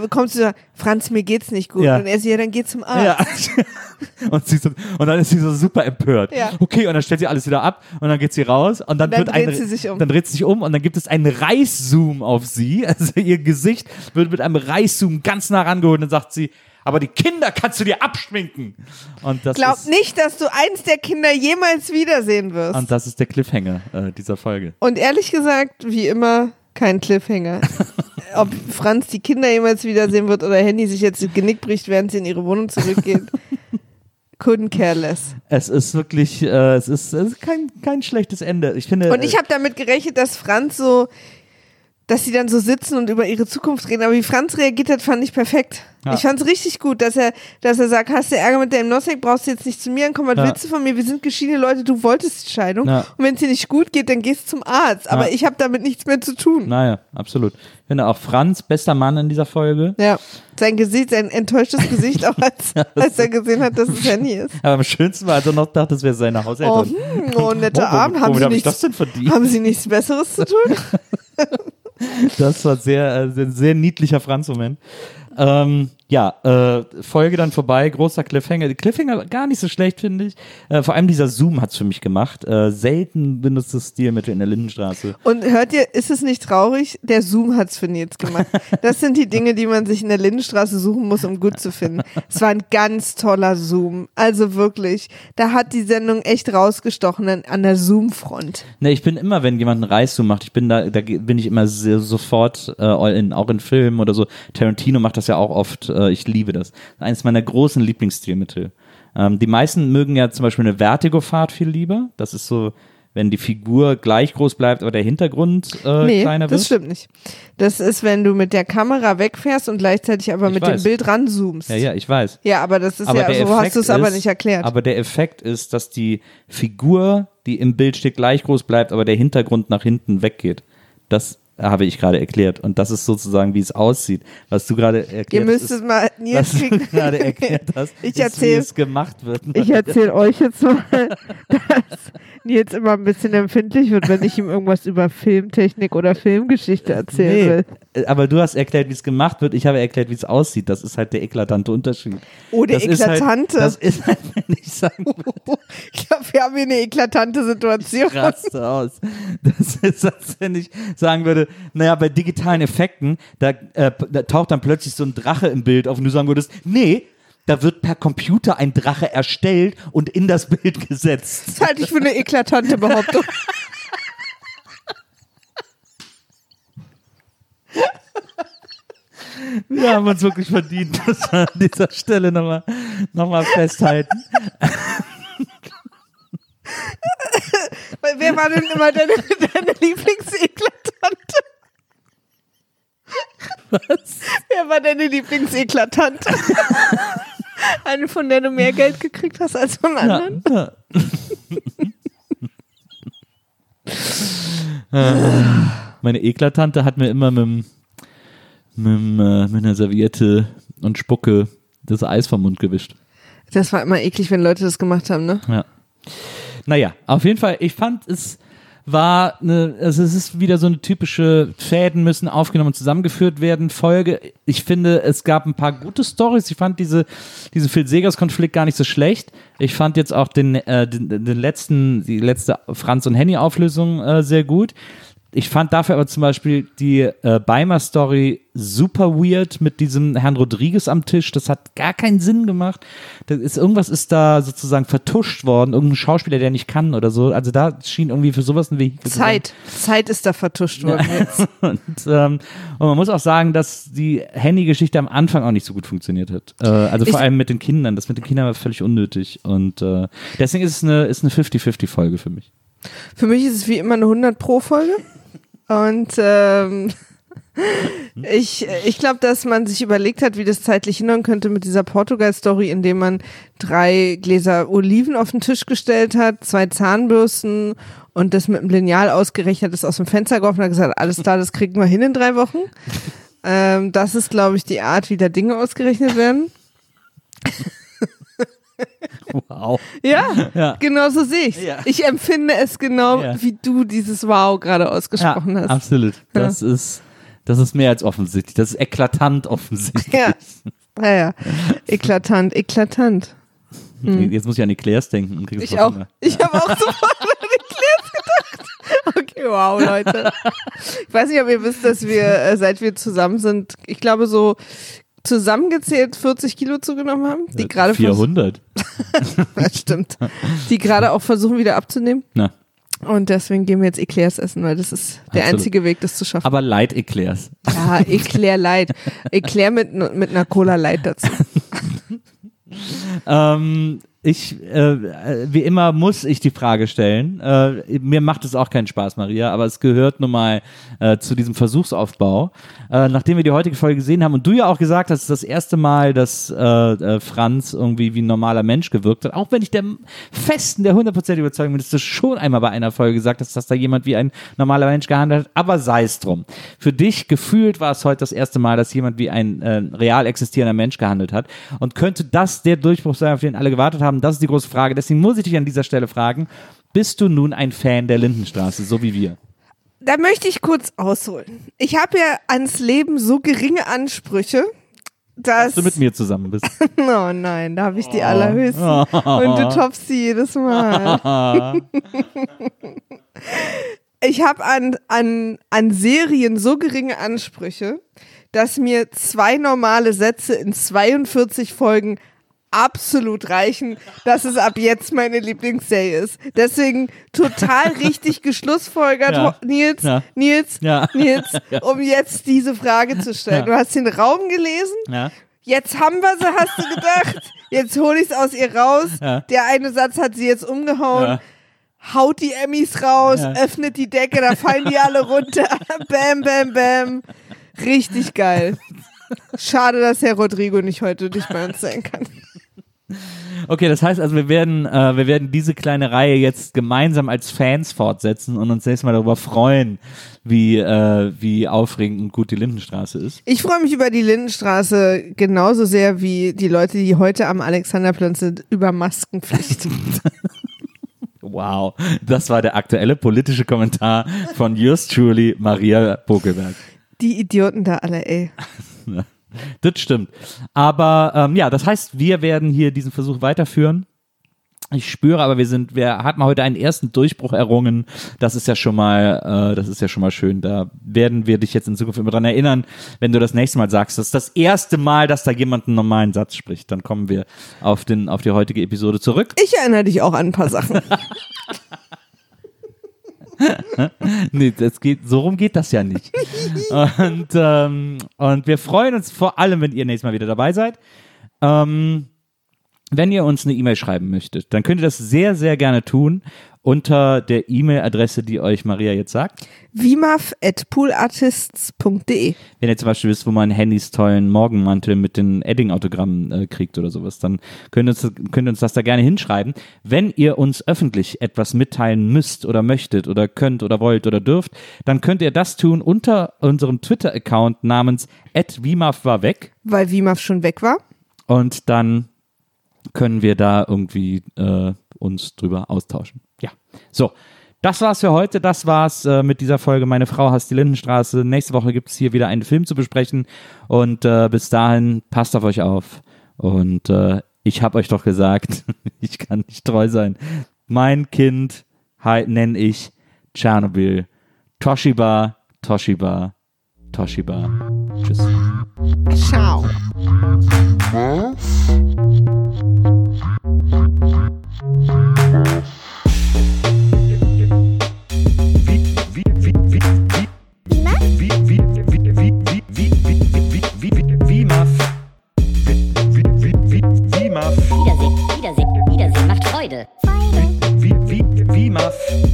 kommst du da, Franz, mir geht's nicht gut. Ja. Und er sagt, ja, dann geh zum Arzt. Ja. und, sie so, und dann ist sie so super empört. Ja. Okay, und dann stellt sie alles wieder ab und dann geht sie raus und dann, Dann wird ein, dreht sie sich um. dann dreht sie sich um und dann gibt es einen Reißzoom auf sie. Also ihr Gesicht wird mit einem Reißzoom ganz nah rangeholt und dann sagt sie, aber die Kinder kannst du dir abschminken. Und das Glaub ist, nicht, dass du eins der Kinder jemals wiedersehen wirst. Und das ist der Cliffhanger äh, dieser Folge. Und ehrlich gesagt, wie immer, kein Cliffhanger. Ob Franz die Kinder jemals wiedersehen wird oder Handy sich jetzt das Genick bricht, während sie in ihre Wohnung zurückgeht. Couldn't care less. Es ist wirklich, äh, es ist, es ist kein, kein schlechtes Ende. Ich finde, Und ich habe damit gerechnet, dass Franz so, dass sie dann so sitzen und über ihre Zukunft reden. Aber wie Franz reagiert hat, fand ich perfekt. Ja. Ich fand es richtig gut, dass er, dass er sagt, hast du Ärger mit deinem Nosek, brauchst du jetzt nicht zu mir ankommen, was Ja. willst du von mir? Wir sind geschiedene Leute, du wolltest die Scheidung. Ja. Und wenn es dir nicht gut geht, dann gehst du zum Arzt. Aber Ja. ich habe damit nichts mehr zu tun. naja, absolut. Ich finde auch Franz, bester Mann in dieser Folge. Ja, sein Gesicht, sein enttäuschtes Gesicht, auch als, als er gesehen hat, dass es Handy ist. Aber am schönsten war, als er noch dachte, es wäre seine Oh, Haushälterin. hm, oh netter Oh, Abend. Haben Sie, hab ich nichts, verdient? haben Sie nichts Besseres zu tun? Das war sehr, äh, sehr, niedlicher Franz-Moment. Ähm, ja, äh, Folge dann vorbei, großer Cliffhanger. Die Cliffhanger gar nicht so schlecht, finde ich. Äh, vor allem dieser Zoom hat's für mich gemacht. Äh, selten benutztes Stilmittel in der Lindenstraße. Und hört ihr, ist es nicht traurig? Der Zoom hat's für Nils gemacht. Das sind die Dinge, die man sich in der Lindenstraße suchen muss, um gut zu finden. Es war ein ganz toller Zoom. Also wirklich, da hat die Sendung echt rausgestochen an, an der Zoom-Front. Ne, ich bin immer, wenn jemand einen Reiszoom macht, ich bin da, da bin ich immer sehr, sofort, äh, all in, auch in Filmen oder so. Tarantino macht das ja auch oft. Äh, ich liebe das. Eines meiner großen Lieblingsstilmittel. Ähm, die meisten mögen ja zum Beispiel eine Vertigo-Fahrt viel lieber. Das ist so, wenn die Figur gleich groß bleibt, aber der Hintergrund äh, Nee, kleiner das wird. stimmt nicht. Das ist, wenn du mit der Kamera wegfährst und gleichzeitig aber Ich mit weiß. dem Bild ranzoomst. Ja, ja, ich weiß. Ja, aber das ist aber ja, so hast Effekt du es aber nicht erklärt. Aber der Effekt ist, dass die Figur, die im Bild steht, gleich groß bleibt, aber der Hintergrund nach hinten weggeht. Das habe ich gerade erklärt. Und das ist sozusagen, wie es aussieht. Was du gerade erklärt Ihr hast, müsst ist, es mal, Nils was du gerade erklärt hast, Ich ist, wie es gemacht wird. Ich erzähle euch jetzt mal, dass Nils immer ein bisschen empfindlich wird, wenn ich ihm irgendwas über Filmtechnik oder Filmgeschichte erzählen will. Nee, aber du hast erklärt, wie es gemacht wird. Ich habe erklärt, wie es aussieht. Das ist halt der eklatante Unterschied. Oh, der das Ist halt, eklatante. das ist halt, wenn ich sagen Ich glaube, wir haben hier eine eklatante Situation. raste aus. Das ist, als wenn ich sagen würde, naja, bei digitalen Effekten, da, äh, da taucht dann plötzlich so ein Drache im Bild auf und du sagen würdest, nee, da wird per Computer ein Drache erstellt und in das Bild gesetzt. Das halte ich für eine eklatante Behauptung. Wir haben uns wirklich verdient, das wir an dieser Stelle nochmal noch mal festhalten. Wer war denn immer deine, deine Lieblingseklatante? Was? Wer war deine Lieblingseklatante? Eine, von der du mehr Geld gekriegt hast als von anderen? Ja. Äh, Meine Eklatante hat mir immer mit, mit, äh, mit einer Serviette und Spucke das Eis vom Mund gewischt. Das war immer eklig, wenn Leute das gemacht haben, ne? Ja. Naja, auf jeden Fall, ich fand es war eine, also es ist wieder so eine typische Fäden müssen aufgenommen und zusammengeführt werden Folge. Ich finde, es gab ein paar gute Stories. Ich fand diese, diese Phil Segers Konflikt gar nicht so schlecht. Ich fand jetzt auch den, äh, den, den letzten, die letzte Franz und Henny Auflösung äh, sehr gut. Ich fand dafür aber zum Beispiel die äh, Beimer-Story super weird mit diesem Herrn Rodriguez am Tisch. Das hat gar keinen Sinn gemacht. Das ist, irgendwas ist da sozusagen vertuscht worden. Irgendein Schauspieler, der nicht kann oder so. Also da schien irgendwie für sowas ein Weg. Zeit. Zeit ist da vertuscht worden jetzt. Und, ähm, und man muss auch sagen, dass die Handy-Geschichte am Anfang auch nicht so gut funktioniert hat. Äh, also vor Ich- allem mit den Kindern. Das mit den Kindern war völlig unnötig. Und äh, deswegen ist es eine, ist eine 50-50-Folge für mich. Für mich ist es wie immer eine 100 pro Folge. Und ähm, ich, ich glaube, dass man sich überlegt hat, wie das zeitlich hinhauen könnte mit dieser Portugal-Story, indem man drei Gläser Oliven auf den Tisch gestellt hat, zwei Zahnbürsten und das mit einem Lineal ausgerechnet ist aus dem Fenster geworfen und hat gesagt, alles klar, das kriegen wir hin in drei Wochen. Ähm, das ist, glaube ich, die Art, wie da Dinge ausgerechnet werden. Wow. Ja, Ja. genau so sehe ich Ja. Ich empfinde es genau, Ja. wie du dieses Wow gerade ausgesprochen ja, hast. Absolut. Das ist, das ist mehr als offensichtlich. Das ist eklatant offensichtlich. Ja. Ja, ja. Eklatant, eklatant. Jetzt muss ich an die Clairs denken. und Ich auch. Hunger. Ich habe auch sofort an die Clairs gedacht. Okay, wow, Leute. Ich weiß nicht, ob ihr wisst, dass wir, äh, seit wir zusammen sind, ich glaube so zusammengezählt 40 Kilo zugenommen haben. Die gerade vers- 400. Ja, stimmt. Die gerade auch versuchen wieder abzunehmen. Na, Und deswegen gehen wir jetzt Eclairs essen, weil das ist der Absolut. einzige Weg, das zu schaffen. aber Light Eclairs. Ja, Eclair Light. Eclair mit, mit einer Cola Light dazu. Ähm, ich, äh, äh, wie immer muss ich die Frage stellen. Äh, mir macht es auch keinen Spaß, Maria, aber es gehört nun mal äh, zu diesem Versuchsaufbau. Äh, nachdem wir die heutige Folge gesehen haben und du ja auch gesagt hast, es ist das erste Mal, dass äh, äh, Franz irgendwie wie ein normaler Mensch gewirkt hat, auch wenn ich der festen, der 100% Überzeugung bin, dass du schon einmal bei einer Folge gesagt hast, dass da jemand wie ein normaler Mensch gehandelt hat, aber sei es drum. Für dich gefühlt war es heute das erste Mal, dass jemand wie ein äh, real existierender Mensch gehandelt hat und könnte das der Durchbruch sein, auf den alle gewartet haben? Das ist die große Frage. Deswegen muss ich dich an dieser Stelle fragen, bist du nun ein Fan der Lindenstraße, so wie wir? Da möchte ich kurz ausholen. Ich habe ja ans Leben so geringe Ansprüche, dass. Dass du mit mir zusammen bist. Oh nein, da habe ich die allerhöchsten. Und du toppst sie jedes Mal. Ich habe an, an, an Serien so geringe Ansprüche, dass mir zwei normale Sätze in 42 Folgen absolut reichen, dass es ab jetzt meine Lieblingsserie ist. Deswegen total richtig geschlussfolgert, Ja. Nils, Ja. Nils, Ja. Nils, um jetzt diese Frage zu stellen. Du hast den Raum gelesen. Jetzt haben wir sie, hast du gedacht. Jetzt hole ich es aus ihr raus. Der eine Satz hat sie jetzt umgehauen. Haut die Emmys raus, Ja. öffnet die Decke, da fallen die alle runter. bam, bam, bam. Richtig geil. Schade, dass Herr Rodrigo nicht heute nicht bei uns sein kann. Okay, das heißt also, wir werden, äh, wir werden diese kleine Reihe jetzt gemeinsam als Fans fortsetzen und uns nächstes Mal darüber freuen, wie, äh, wie aufregend und gut die Lindenstraße ist. Ich freue mich über die Lindenstraße genauso sehr wie die Leute, die heute am Alexanderplatz sind, über Maskenpflicht. Wow, das war der aktuelle politische Kommentar von yours truly, Maria Bokelberg. Die Idioten da alle, ey. Das stimmt. Aber ähm, ja, das heißt, wir werden hier diesen Versuch weiterführen. Ich spüre aber, wir sind, wir hatten heute einen ersten Durchbruch errungen. Das ist ja schon mal, äh, das ist ja schon mal schön. Da werden wir dich jetzt in Zukunft immer dran erinnern, wenn du das nächste Mal sagst, das ist das erste Mal, dass da jemand einen normalen Satz spricht. Dann kommen wir auf den, auf die heutige Episode zurück. Ich erinnere dich auch an ein paar Sachen. Nee, das geht, so rum geht das ja nicht. und, ähm, und wir freuen uns vor allem, wenn ihr nächstes Mal wieder dabei seid. Ähm, wenn ihr uns eine E-Mail schreiben möchtet, dann könnt ihr das sehr, sehr gerne tun unter der E-Mail-Adresse, die euch Maria jetzt sagt. vimaf.poolartists.de Wenn ihr zum Beispiel wisst, wo man Handys tollen Morgenmantel mit den Edding-Autogrammen äh, kriegt oder sowas, dann könnt ihr, uns, könnt ihr uns das da gerne hinschreiben. Wenn ihr uns öffentlich etwas mitteilen müsst oder möchtet oder könnt oder wollt oder dürft, dann könnt ihr das tun unter unserem Twitter-Account namens @vimaf war weg weil Vimaf schon weg war. und dann können wir da irgendwie äh, uns drüber austauschen. Ja, so. Das war's für heute. Das war's äh, mit dieser Folge. Meine Frau hasst die Lindenstraße. Nächste Woche gibt's hier wieder einen Film zu besprechen. Und äh, bis dahin, passt auf euch auf. Und äh, ich habe euch doch gesagt, ich kann nicht treu sein. Mein Kind nenne ich Tschernobyl. Toshiba, Toshiba, Toshiba. Tschüss. Ciao.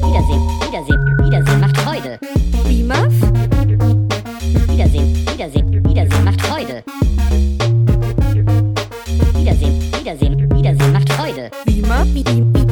Wiedersehen, Wiedersehen, Wiedersehen macht Freude. Vimaf. Wiedersehen, Wiedersehen, Wiedersehen macht Freude. Wiedersehen, Wiedersehen, Wiedersehen macht Freude. Wie, wie, wie.